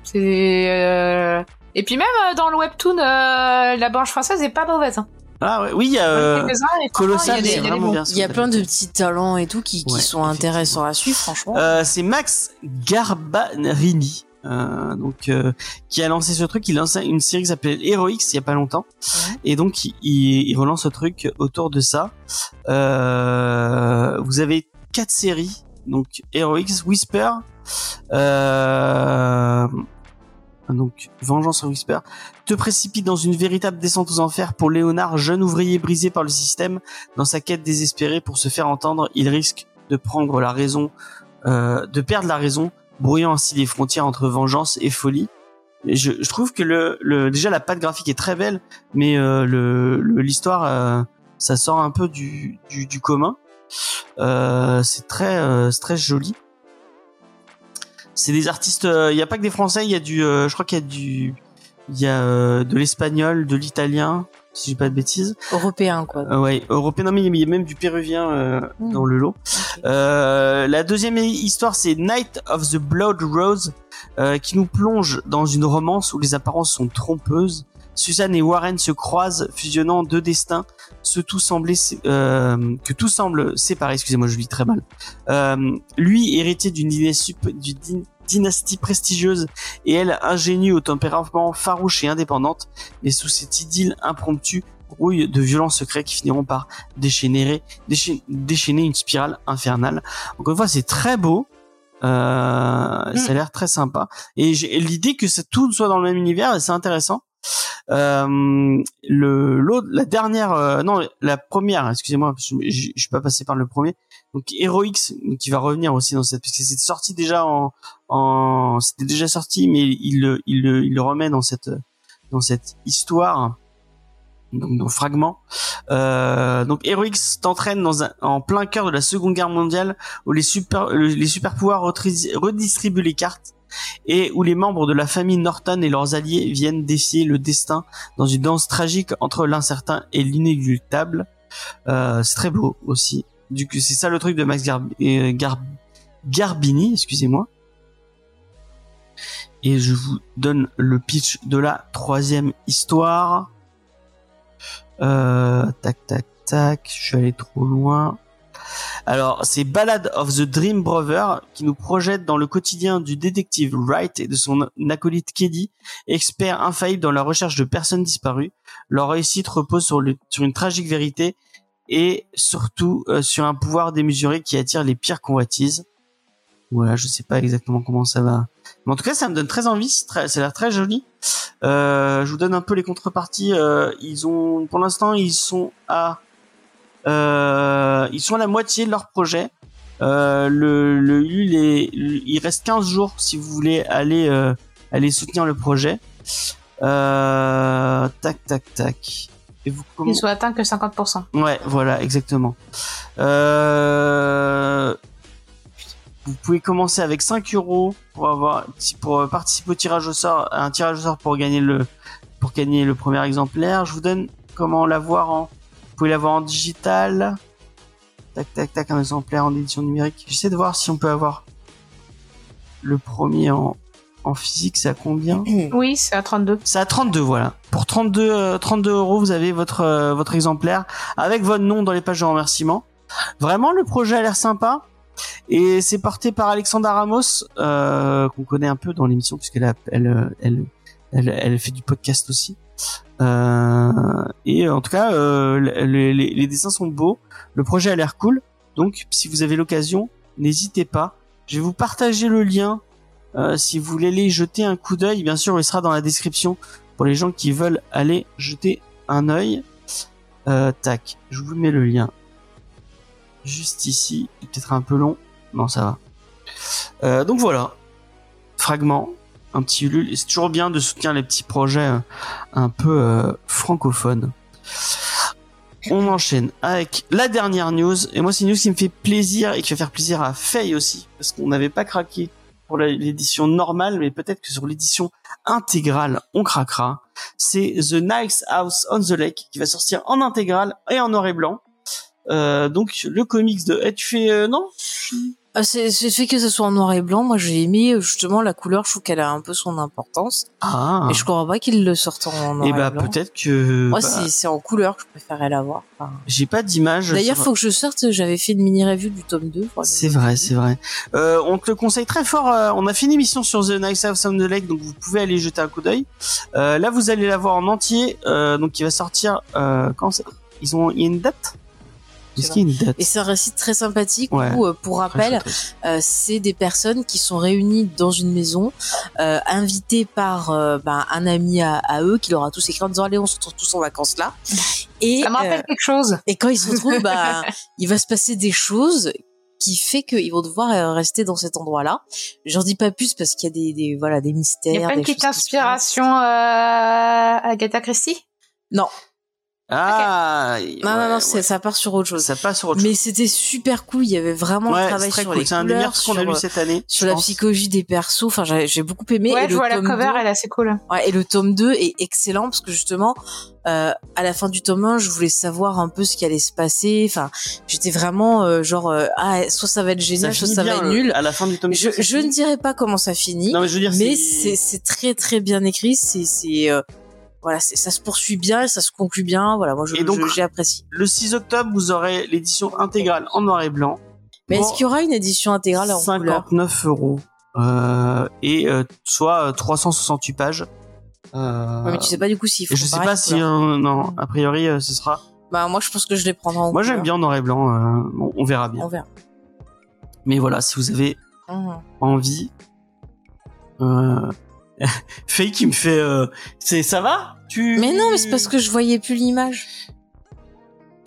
c'est. euh, Et puis même euh, dans le webtoon, euh, la branche française est pas mauvaise. Hein. ah ouais, oui, il y a euh, Colossal, il y a des- c'est il y a des vraiment bons. bien. Il y a plein de petits talents et tout qui, qui Ouais, sont intéressants à suivre, franchement. Euh, c'est Max Garbarini. euh, donc euh, qui a lancé ce truc, il a lancé une série qui s'appelle Heroics il y a pas longtemps, Ouais. et donc il, il relance ce truc autour de ça. Euh, vous avez quatre séries, donc Heroics, Whisper, euh, donc Vengeance sur Whisper, te précipite dans une véritable descente aux enfers pour Léonard, jeune ouvrier brisé par le système. Dans sa quête désespérée pour se faire entendre, il risque de prendre la raison, euh, de perdre la raison, brouillant ainsi les frontières entre vengeance et folie. Je, je trouve que le, le déjà la patte graphique est très belle, mais euh, le l'histoire euh, ça sort un peu du du, du commun. Euh, c'est très euh, très joli. C'est des artistes. Il y a pas que des Français. Il y a du. euh, je crois qu'il y a du. Il y a euh, de l'espagnol, de l'italien, si j'ai pas de bêtises. Européen, quoi. Euh, ouais, européen. Non mais il y a même du péruvien euh, Mm. dans le lot. Euh, la deuxième histoire, c'est Night of the Blood Rose, euh, qui nous plonge dans une romance où les apparences sont trompeuses. Suzanne et Warren se croisent, fusionnant deux destins, ce tout semblait, euh, que tout semble séparé. Excusez-moi, je lis très mal. Euh, lui, héritier d'une dynastie, prestigieuse, et elle, ingénue au tempérament farouche et indépendante, mais sous cette idylle impromptue, grouille de violents secrets qui finiront par déchaîner, déchaîner, déchaîner une spirale infernale. Encore une fois, c'est très beau. Euh, Ça a l'air très sympa. Et j'ai l'idée que ça, tout soit dans le même univers, c'est intéressant. Euh, le l'autre, la dernière, euh, non, la première, excusez-moi, je suis pas passé par le premier. Donc Heroics, qui va revenir aussi dans cette, parce que c'était sorti déjà en, en c'était déjà sorti, mais il le, il le, il le remet dans cette, dans cette histoire donc dans fragment. Euh, donc Heroics t'entraîne dans un, en plein cœur de la Seconde Guerre mondiale où les super le- les super pouvoirs redistribuent les cartes et où les membres de la famille Norton et leurs alliés viennent défier le destin dans une danse tragique entre l'incertain et l'inéluctable. Euh, c'est très beau aussi. Du coup, c'est ça le truc de Max euh, Gar- Garbini, excusez-moi. Et je vous donne le pitch de la troisième histoire. Euh, tac, tac, tac. Je suis allé trop loin. Alors, c'est Ballad of the Dream Brother qui nous projette dans le quotidien du détective Wright et de son acolyte Keddy, expert infaillible dans la recherche de personnes disparues. Leur réussite repose sur une tragique vérité et surtout euh, sur un pouvoir démesuré qui attire les pires convoitises. Voilà, je sais pas exactement comment ça va. Mais en tout cas, ça me donne très envie. très- Ça a l'air très joli. Euh, je vous donne un peu les contreparties. Euh, ils ont, pour l'instant, ils sont à, euh, ils sont à la moitié de leur projet. Euh, le, le il reste 15 jours si vous voulez aller, euh, aller soutenir le projet. Euh, tac, tac, tac. Et vous, comment... Ils sont atteints que 50%. Ouais, voilà, exactement. Euh... Vous pouvez commencer avec 5 euros pour avoir pour participer au tirage au sort, un tirage au sort pour gagner le pour gagner le premier exemplaire. Je vous donne comment l'avoir en pouvez l'avoir en digital. Tac, tac, tac, un exemplaire en édition numérique. J'essaie de voir si on peut avoir le premier en, en physique, c'est à combien? Oui, c'est à 32. C'est à 32, voilà. Pour 32, euh, 32 euros, vous avez votre, euh, votre exemplaire avec votre nom dans les pages de remerciement. Vraiment, le projet a l'air sympa. Et c'est porté par Alexandra Ramos, euh, qu'on connaît un peu dans l'émission, puisqu'elle elle, elle, fait du podcast aussi. Euh, et en tout cas, euh, les, les- dessins sont beaux. Le projet a l'air cool. Donc, si vous avez l'occasion, n'hésitez pas. Je vais vous partager le lien si vous voulez aller jeter un coup d'œil, bien sûr, il sera dans la description pour les gens qui veulent aller jeter un œil. Tac, je vous mets le lien juste ici. Peut-être un peu long. Non, ça va. Euh, donc voilà, fragment, un petit Ulule. C'est toujours bien de soutenir les petits projets euh, un peu euh, francophones. On enchaîne avec la dernière news. Et moi, c'est une news qui me fait plaisir et qui va faire plaisir à Faye aussi. Parce qu'on n'avait pas craqué pour l'édition normale, mais peut-être que sur l'édition intégrale, on craquera. C'est The Nice House on the Lake qui va sortir en intégrale et en noir et blanc. Euh, donc le comics de... Eh, tu fais... euh, non? Ah, c'est le fait que ce soit en noir et blanc. Moi, j'ai aimé justement la couleur. Je trouve qu'elle a un peu son importance. Ah Et je crois pas qu'il le sorte en noir Et et, bah blanc. peut-être que... Moi, bah, c'est en couleur que je préférais l'avoir. Enfin, J'ai pas d'image. D'ailleurs, sur- faut que je sorte. J'avais fait une mini review du tome 2. voilà. C'est vrai, c'est vrai. Euh, on te le conseille très fort. euh, on a fait une émission sur The Nice House on the Lake, donc vous pouvez aller jeter un coup d'œil. Euh, là, vous allez la voir en entier, euh, donc il va sortir. Euh, quand c'est- ils ont, il y a une date? Est-ce sais qu'il y a une date Et c'est un récit très sympathique Ouais. où, euh, pour rappel, euh, c'est des personnes qui sont réunies dans une maison, euh, invitées par euh, ben, un ami à, à eux qui leur a tous écrit en disant allez on se retrouve tous en vacances là. Et, Ça me rappelle euh, quelque chose. et quand ils se retrouvent, bah, il va se passer des choses qui fait qu'ils vont devoir rester dans cet endroit-là. J'en dis pas plus parce qu'il y a des, des voilà des mystères. Il y a pas une petite inspiration euh, Agatha Christie? Non, Ah non, non, ouais, non, ouais. ça part sur autre chose. Ça passe sur autre Mais chose. c'était super cool. Il y avait vraiment Ouais, c'est travail sur cool. les couleurs, qu'on a sur, lu euh, cette année. sur je la pense. psychologie des persos. Enfin, j'ai beaucoup aimé. Ouais, et je le vois la cover, 2 elle est assez cool. Ouais, et le tome 2 est excellent parce que justement, euh, à la fin du tome 1, je voulais savoir un peu ce qui allait se passer. Enfin, j'étais vraiment euh, genre, euh, ah, soit ça va être Ça génial, soit ça va être euh, nul. À la fin du tome Je, deux, ça je ne dirais pas comment ça finit, Non, mais je veux dire, mais c'est très très bien écrit. C'est c'est euh, voilà, ça se poursuit bien, et ça se conclut bien. Voilà, moi je Et donc- j'ai apprécié. le 6 octobre, vous aurez l'édition intégrale en noir et blanc. Mais est-ce qu'il y aura une édition intégrale en couleur? 59 euros. Euh, et euh, soit euh, 368 pages. Euh, Ouais, Mais tu sais pas du coup s'il faut. je sais pas si non a priori ce sera Bah moi je pense que je les prendrai en moi j'aime bien en noir et blanc bon, on verra bien On verra. mais voilà si vous avez Mhm. envie euh... Faye qui me fait euh, c'est ça va? Tu Mais non, mais c'est parce que je voyais plus l'image.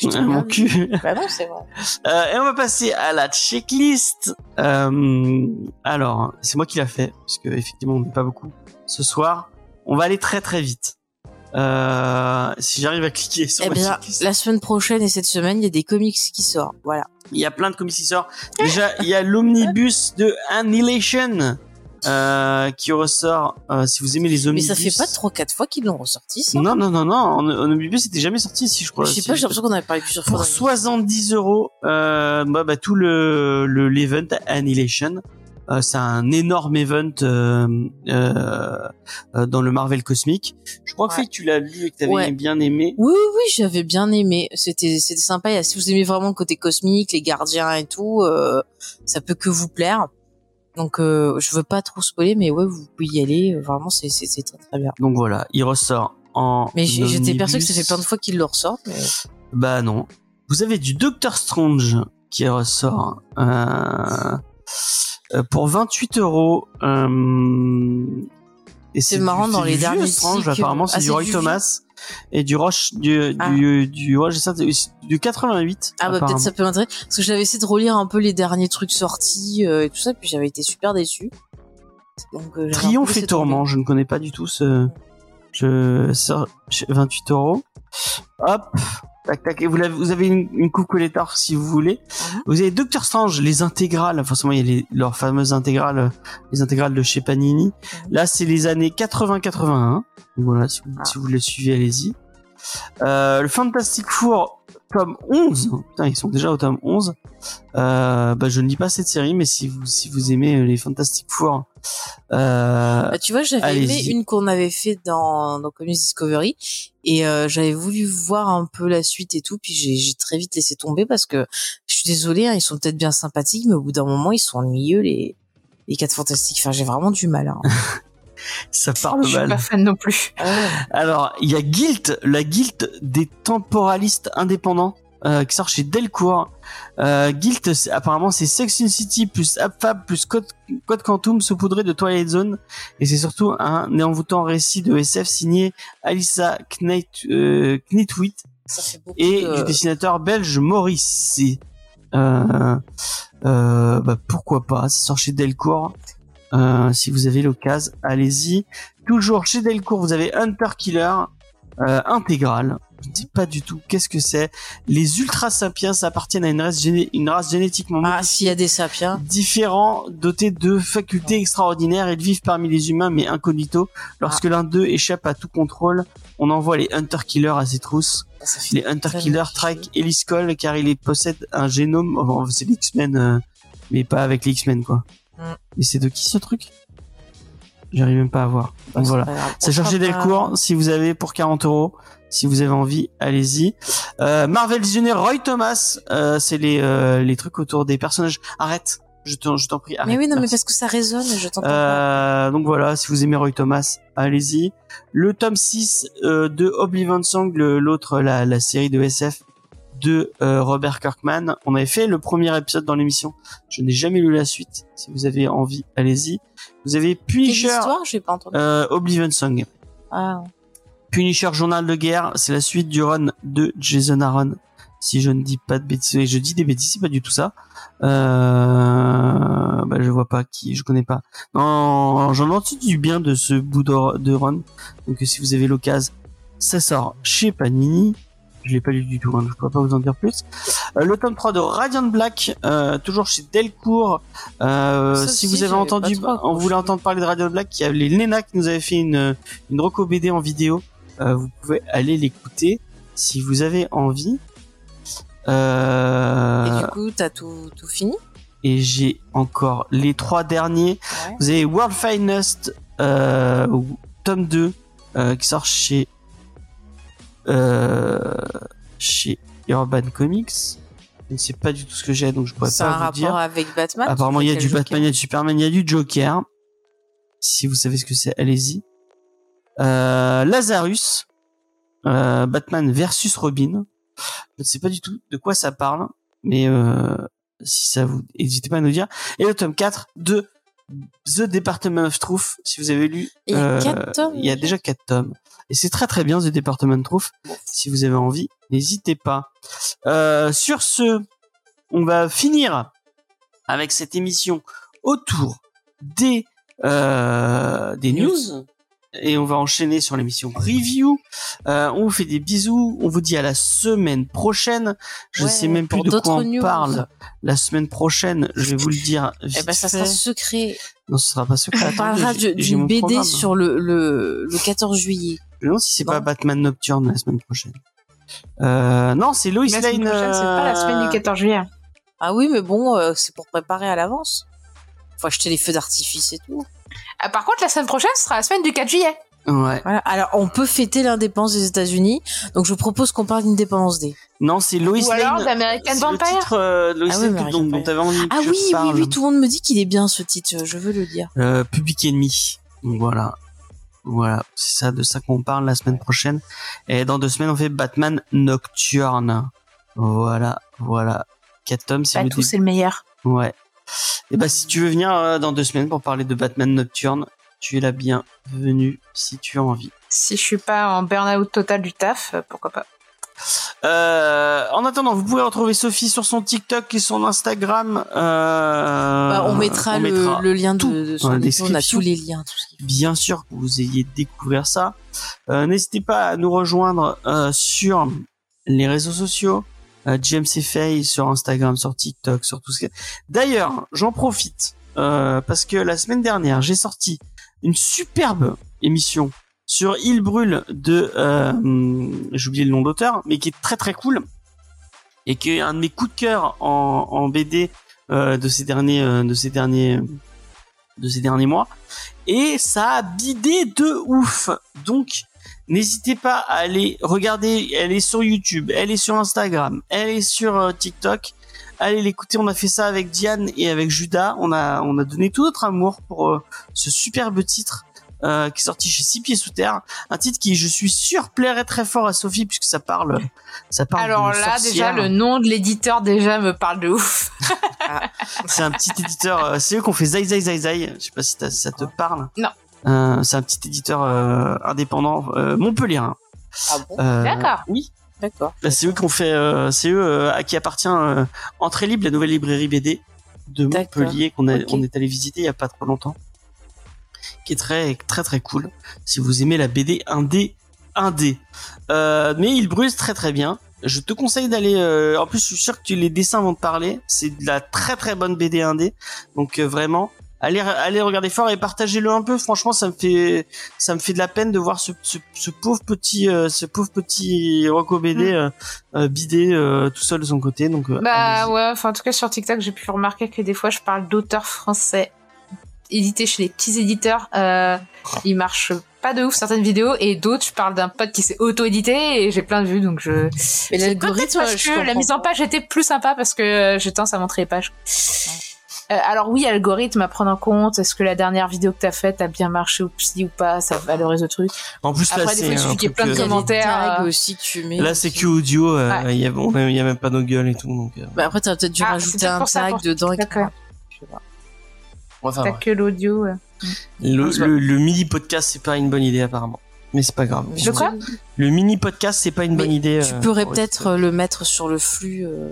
Ouais, mon cul Bah non, c'est vrai. Euh, et on va passer à la checklist. Euh, alors, c'est moi qui l'a fait, parce que effectivement, on n'est pas beaucoup ce soir. On va aller très très vite. Si j'arrive à cliquer sur Eh bien, checklist. la semaine prochaine et cette semaine, il y a des comics qui sortent. Voilà. il y a plein de comics qui sortent. Déjà, il y a l'omnibus de Annihilation euh, qui ressort. euh, si vous aimez les Mais omnibus. ça fait pas 3-4 fois qu'ils l'ont ressorti, ça. Non, non, non, non. En, en omnibus, c'était jamais sorti ici, je crois. je sais Si pas, j'ai l'impression qu'on avait parlé plusieurs fois. pour dans l'émission. 70 euros, euh, bah, bah, tout le le l'event Annihilation. Euh, c'est un énorme event euh, euh, dans le Marvel cosmique. Je crois que Ouais. Tu l'as lu et que t'avais Ouais. bien aimé. Oui, oui, oui, j'avais bien aimé. C'était, c'était sympa. Et Si vous aimez vraiment le côté cosmique, les gardiens et tout, euh, ça peut que vous plaire. Donc, euh, je veux pas trop spoiler, mais ouais, vous pouvez y aller. Euh, Vraiment, c'est, très très bien. Donc voilà, il ressort en. Mais j'étais omnibus. persuadée que ça fait plein de fois qu'ils le ressortent. Mais... Bah non. Vous avez du Doctor Strange qui ressort euh, pour 28 euros. euh, et C'est marrant, dans les derniers Strange, apparemment, c'est Ah, du Roy du Thomas et du Roche du Ah. du du ouais, ça, du 88. Ah bah peut-être ça peut m'intéresser parce que j'avais essayé de relire un peu les derniers trucs sortis euh, et tout ça puis j'avais été super déçu. Donc euh, Triomphe et Tourment, je ne connais pas du tout ce. Je sors 28 euros. Hop, tac tac. Et vous, avez une, une coupe collector si vous voulez. Mhm. Vous avez Doctor Strange, les intégrales. Forcément, il y a les, leurs fameuses intégrales, les intégrales de chez Panini. Là, c'est les années 80-81. Voilà, si vous, Ah. si vous le suivez, allez-y. Euh, le Fantastic Four tome 11. Putain, ils sont déjà au tome 11. Euh, bah, je ne lis pas cette série, mais si vous, si vous aimez euh, les Fantastic Four, euh, Bah, tu vois, j'avais aimé une qu'on avait fait dans, dans Comics Discovery et euh, j'avais voulu voir un peu la suite et tout, puis j'ai très vite laissé tomber parce que je suis désolée, hein, ils sont peut-être bien sympathiques, mais au bout d'un moment, ils sont ennuyeux les les quatre fantastiques. Enfin, j'ai vraiment du mal. Hein. ça parle Je suis mal. pas fan non plus. Alors, il y a Guild, la Guild des temporalistes indépendants, euh, qui sort chez Delcourt. Euh, Guild, c'est- apparemment, c'est Sex and City plus AppFab plus Code, Code Quantum saupoudré de Twilight Zone. Et c'est surtout un néenvoûtant récit de SF signé Alissa Kneit, euh, Knitwit et de- du dessinateur belge Maurice. Euh, euh, bah, pourquoi pas, ça sort chez Delcourt. Euh, si vous avez l'occasion, allez-y. Toujours chez Delcourt, vous avez Hunter Killer euh, intégral. Je ne sais pas du tout qu'est-ce que c'est. Les Ultra Sapiens appartiennent à une race, géné- une race génétiquement Ah, s'il y a des sapiens. différents, dotés de facultés extraordinaires. Ils vivent parmi les humains, mais incognito. Lorsque Ah. l'un d'eux échappe à tout contrôle, on envoie les Hunter Killers à ses trousses. Ça Les Hunter Killers traquent Ellie Skull car il possède un génome. C'est les X-Men, euh, mais pas avec les X-Men quoi. Mm. Mais c'est de qui ce truc? J'arrive même pas à voir. Donc voilà. C'est chargé Delcourt. Si vous avez pour 40 euros, si vous avez envie, allez-y. Euh, Marvel Visionnaire Roy Thomas, euh, c'est les euh, les trucs autour des personnages. Arrête, je t'en je t'en prie. Arrête. Mais oui, non, mais parce que ça résonne, je t'entends pas. Euh, donc voilà, si vous aimez Roy Thomas, allez-y. Le tome 6 euh, de Oblivion Song, le- l'autre, la, la série de SF de euh, Robert Kirkman. On avait fait le premier épisode dans l'émission. Je n'ai jamais lu la suite. Si vous avez envie, allez-y. Vous avez Quelle Punisher, histoire J'ai pas entendu. euh, Oblivion Song. Ah. Punisher Journal de guerre, c'est la suite du run de Jason Aaron. Si je ne dis pas de bêtises, je dis des bêtises, c'est pas du tout ça. Euh, bah, je vois pas qui, je connais pas. Non, j'en entends du bien de ce bout de, de run. Donc si vous avez l'occasion, ça sort chez Panini. Je l'ai pas lu du tout, hein, je pourrais pas vous en dire plus. Euh, le tome 3 de Radiant Black, euh, toujours chez Delcourt. Euh, Ça si vous avez entendu, trop on voulait entendre parler de Radiant Black, il y a les Lena qui nous avait fait une, une reco BD en vidéo. Euh, vous pouvez aller l'écouter si vous avez envie. Euh, Et du coup, t'as tout, tout fini? et j'ai encore les trois derniers. Ouais. Vous avez World Finest, euh, ou tome 2, euh, qui sort chez, euh, chez Urban Comics. Je ne sais pas du tout ce que j'ai, donc je pourrais C'est un pas vous rapport dire. avec Batman Apparemment, il y a du Batman, il y a du Superman, il y a du Joker. Si vous savez ce que c'est, allez-y. Euh, Lazarus, euh, Batman versus Robin. Je ne sais pas du tout de quoi ça parle, mais euh, si ça vous, n'hésitez pas à nous dire. Et le tome 4 de The Department of Truth, si vous avez lu. Il y a euh, quatre tomes Il y a déjà 4 tomes. Et c'est très très bien The Department of Truth. Si vous avez envie, n'hésitez pas. Euh, sur ce, on va finir avec cette émission autour des euh, des news et on va enchaîner sur l'émission review. Euh, on vous fait des bisous. On vous dit à la semaine prochaine. Je Ouais, sais même plus de quoi on news. parle. La semaine prochaine, je vais vous le dire. Eh vite ben, ça fait. sera secret. Non, ce sera pas secret. On parlera d'une BD programme. sur le, le, le 14 juillet. Je me demande si c'est Non. pas Batman Nocturne la semaine prochaine. Euh, non, c'est Lois La semaine Lane. prochaine, c'est pas la semaine du euh, 14 juillet. Ah oui, mais bon, euh, c'est pour préparer à l'avance. Faut acheter les feux d'artifice et tout. Ah, par contre, la semaine prochaine ce sera la semaine du 4 juillet. Ouais. Voilà. Alors, on peut fêter l'indépendance des États-Unis. Donc, je propose qu'on parle d'Indépendance Day. Non, c'est Lois Ou alors Lane. d'American C'est le Vampire. titre euh, Lois Ah oui, Lane American dont, dont Vampire. t'avais envie Ah que oui, oui, parle. oui, tout le monde me dit qu'il est bien ce titre. Je veux le dire. Euh, Public Enemy. Voilà. Voilà, c'est ça de ça qu'on parle la semaine prochaine. Et dans deux semaines, on fait Batman Nocturne. Voilà, voilà. Quatre tomes, le c'est le meilleur. Ouais. Et bah si tu veux venir euh, dans deux semaines pour parler de Batman Nocturne, tu es la bienvenue si tu as envie. Si je suis pas en burn-out total du taf, euh, pourquoi pas. Euh, en attendant, vous pouvez retrouver Sophie sur son TikTok et son Instagram. Euh, Bah, on mettra, on le, mettra le lien tout de, de dans son la émission. On a description. tous les liens. Tout ce bien sûr que vous ayez découvert ça. Euh, N'hésitez pas à nous rejoindre euh, sur les réseaux sociaux. Euh, sur Instagram, sur TikTok, sur tout ce. D'ailleurs, j'en profite euh, parce que la semaine dernière, j'ai sorti une superbe émission sur Il brûle de... Euh, J'ai oublié le nom d'auteur, mais qui est très très cool. et qui est un de mes coups de cœur en, en BD euh, de ces derniers euh, de ces derniers de ces derniers mois et ça a bidé de ouf donc n'hésitez pas à aller regarder elle est sur YouTube elle est sur Instagram elle est sur euh, TikTok allez l'écouter on a fait ça avec Diane et avec Judas on a on a donné tout notre amour pour euh, ce superbe titre euh, qui est sorti chez Six Pieds Sous Terre, un titre qui, je suis sûr, plairait très fort à Sophie puisque ça parle, ça parle. Alors là, déjà, le nom de l'éditeur déjà me parle de ouf. c'est un petit éditeur, c'est eux qui ont fait Zai Zai Zai Zai. Je sais pas si ça te parle. Non. Euh, c'est un petit éditeur euh, indépendant, euh, Montpellier. hein. Ah bon Euh, D'accord. Oui. D'accord. Bah, c'est eux qui ont fait, euh, c'est eux euh, à qui appartient euh, Entrée Libre, la nouvelle librairie BD de. Montpellier qu'on on est allé visiter il y a pas trop longtemps, qui est très très très cool. Si vous aimez la BD indé, indé, euh, mais il bruse très très bien. Je te conseille d'aller. euh, en plus, je suis sûr que tu- les dessins vont te parler. C'est de la très très bonne BD indé. Donc euh, vraiment, allez allez regarder fort et partagez-le un peu. Franchement, ça me fait ça me fait de la peine de voir ce, ce, ce pauvre petit euh, ce pauvre petit Rocco BD euh, euh, bidé euh, tout seul de son côté. Donc euh, Bah ouais, enfin en tout cas sur TikTok, j'ai pu remarquer que des fois je parle d'auteurs français édités chez les petits éditeurs. Euh, ils marchent pas de ouf certaines vidéos et d'autres, je parle d'un pote qui s'est auto-édité et j'ai plein de vues donc je. Mais l'algorithme, peut-être parce je que la mise en page était plus sympa parce que euh, j'ai tendance à montrer les pages. Euh, alors oui, algorithme à prendre en compte. Est-ce que la dernière vidéo que t'as faite a bien marché ou psy ou pas Ça valorise le truc. En plus là Après, des fois, c'est il ait truc, plein de euh, Il y a les commentaires, euh, aussi que tu mets. Là c'est que audio. euh, Ouais. Il y a il y même pas nos gueules et tout donc. euh, Bah après, t'as peut-être dû Ah, rajouter peut-être un tag dedans. et tout. D'accord. Enfin, T'as ouais. que l'audio. le, le, le mini podcast c'est pas une bonne idée apparemment. Mais c'est pas grave. De quoi Le mini podcast c'est pas une Mais bonne idée. Tu euh, pourrais pour peut-être euh, le mettre sur le flux. euh,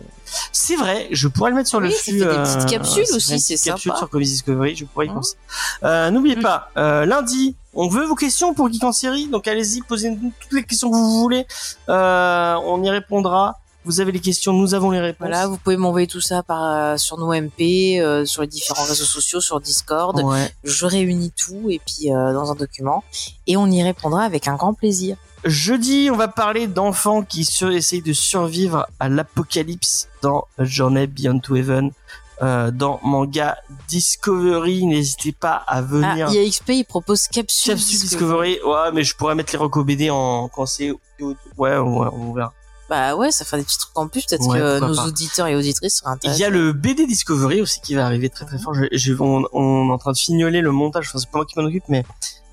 C'est vrai, je pourrais le mettre sur le Oui, flux. des petites euh, capsules fait aussi, c'est sympa. sur Comics Discovery, je pourrais y Hein penser. Euh, N'oubliez Mm. pas, euh, lundi, on veut vos questions pour Geek en série, donc allez-y, posez-nous toutes les questions que vous voulez. Euh, on y répondra. Vous avez les questions, nous avons les réponses. Voilà, vous pouvez m'envoyer tout ça par euh, sur nos MP, euh, sur les différents réseaux sociaux, sur Discord. Ouais. Je réunis tout et puis euh, dans un document et on y répondra avec un grand plaisir. Jeudi, on va parler d'enfants qui sur- essayent de survivre à l'apocalypse dans Journey Beyond to Heaven. Euh, dans manga Discovery, n'hésitez pas à Ah, venir. IAXP il propose capsule, Capsule Discovery, ouais, mais je pourrais mettre les recos BD en quand c'est ouais, ouais, on verra. Bah ouais, ça fait des petits trucs en plus. Peut-être Ouais, que nos pas. auditeurs et auditrices seraient Il intéressés. y a le BD Discovery aussi qui va arriver très très fort. Je, je- on, on est en train de fignoler le montage. Enfin, c'est pas moi qui m'en occupe, mais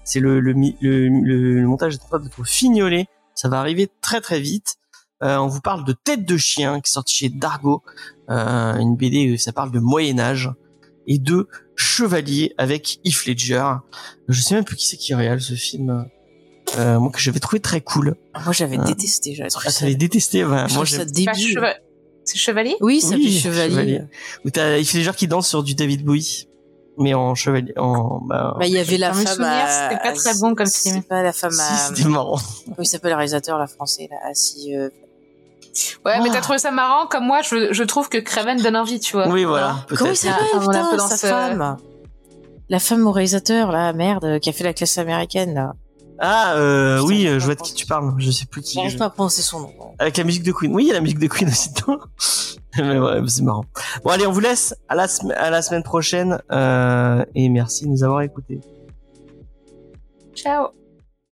c'est le, le, le, le, le montage est en train d'être fignolé. Ça va arriver très très vite. Euh, on vous parle de Tête de chien qui est sorti chez Dargo, euh, une BD où ça parle de Moyen Âge et de Chevalier avec Heath Ledger. Je sais même plus qui c'est qui réalise ce film. Euh, moi que j'avais trouvé très cool. Moi j'avais Ah. détesté, j'avais trouvé Ah, ça. détesté. Je moi ça j'ai Bah, débile. cheva- C'est chevalier Oui, ça Oui, chevalier. Chevalier. où t'as Ledger qui danse sur du David Bowie, mais en chevalier, en bah, Bah, il y avait la femme à... c'était pas très bon comme film. C'est pas la femme à... si c'était marrant. Comment il s'appelle le réalisateur, la français, là, assis... euh, Ouais, mais Ah. t'as trouvé ça marrant comme moi, je, je trouve que Craven donne envie, tu vois. Oui, voilà. Comment il peut-être. s'appelle, Ah, putain, dans sa ce- femme? La femme au réalisateur, là, merde, qui a fait la classe américaine, là. Ah, euh, oui, euh, je vois de qui tu parles. Je sais plus qui. J'arrive pas à prononcer son nom. Avec la musique de Queen. Oui, il y a la musique de Queen aussi dedans. mais ouais, c'est marrant. Bon, allez, on vous laisse à la, à la semaine prochaine. Euh, et merci de nous avoir écoutés. Ciao.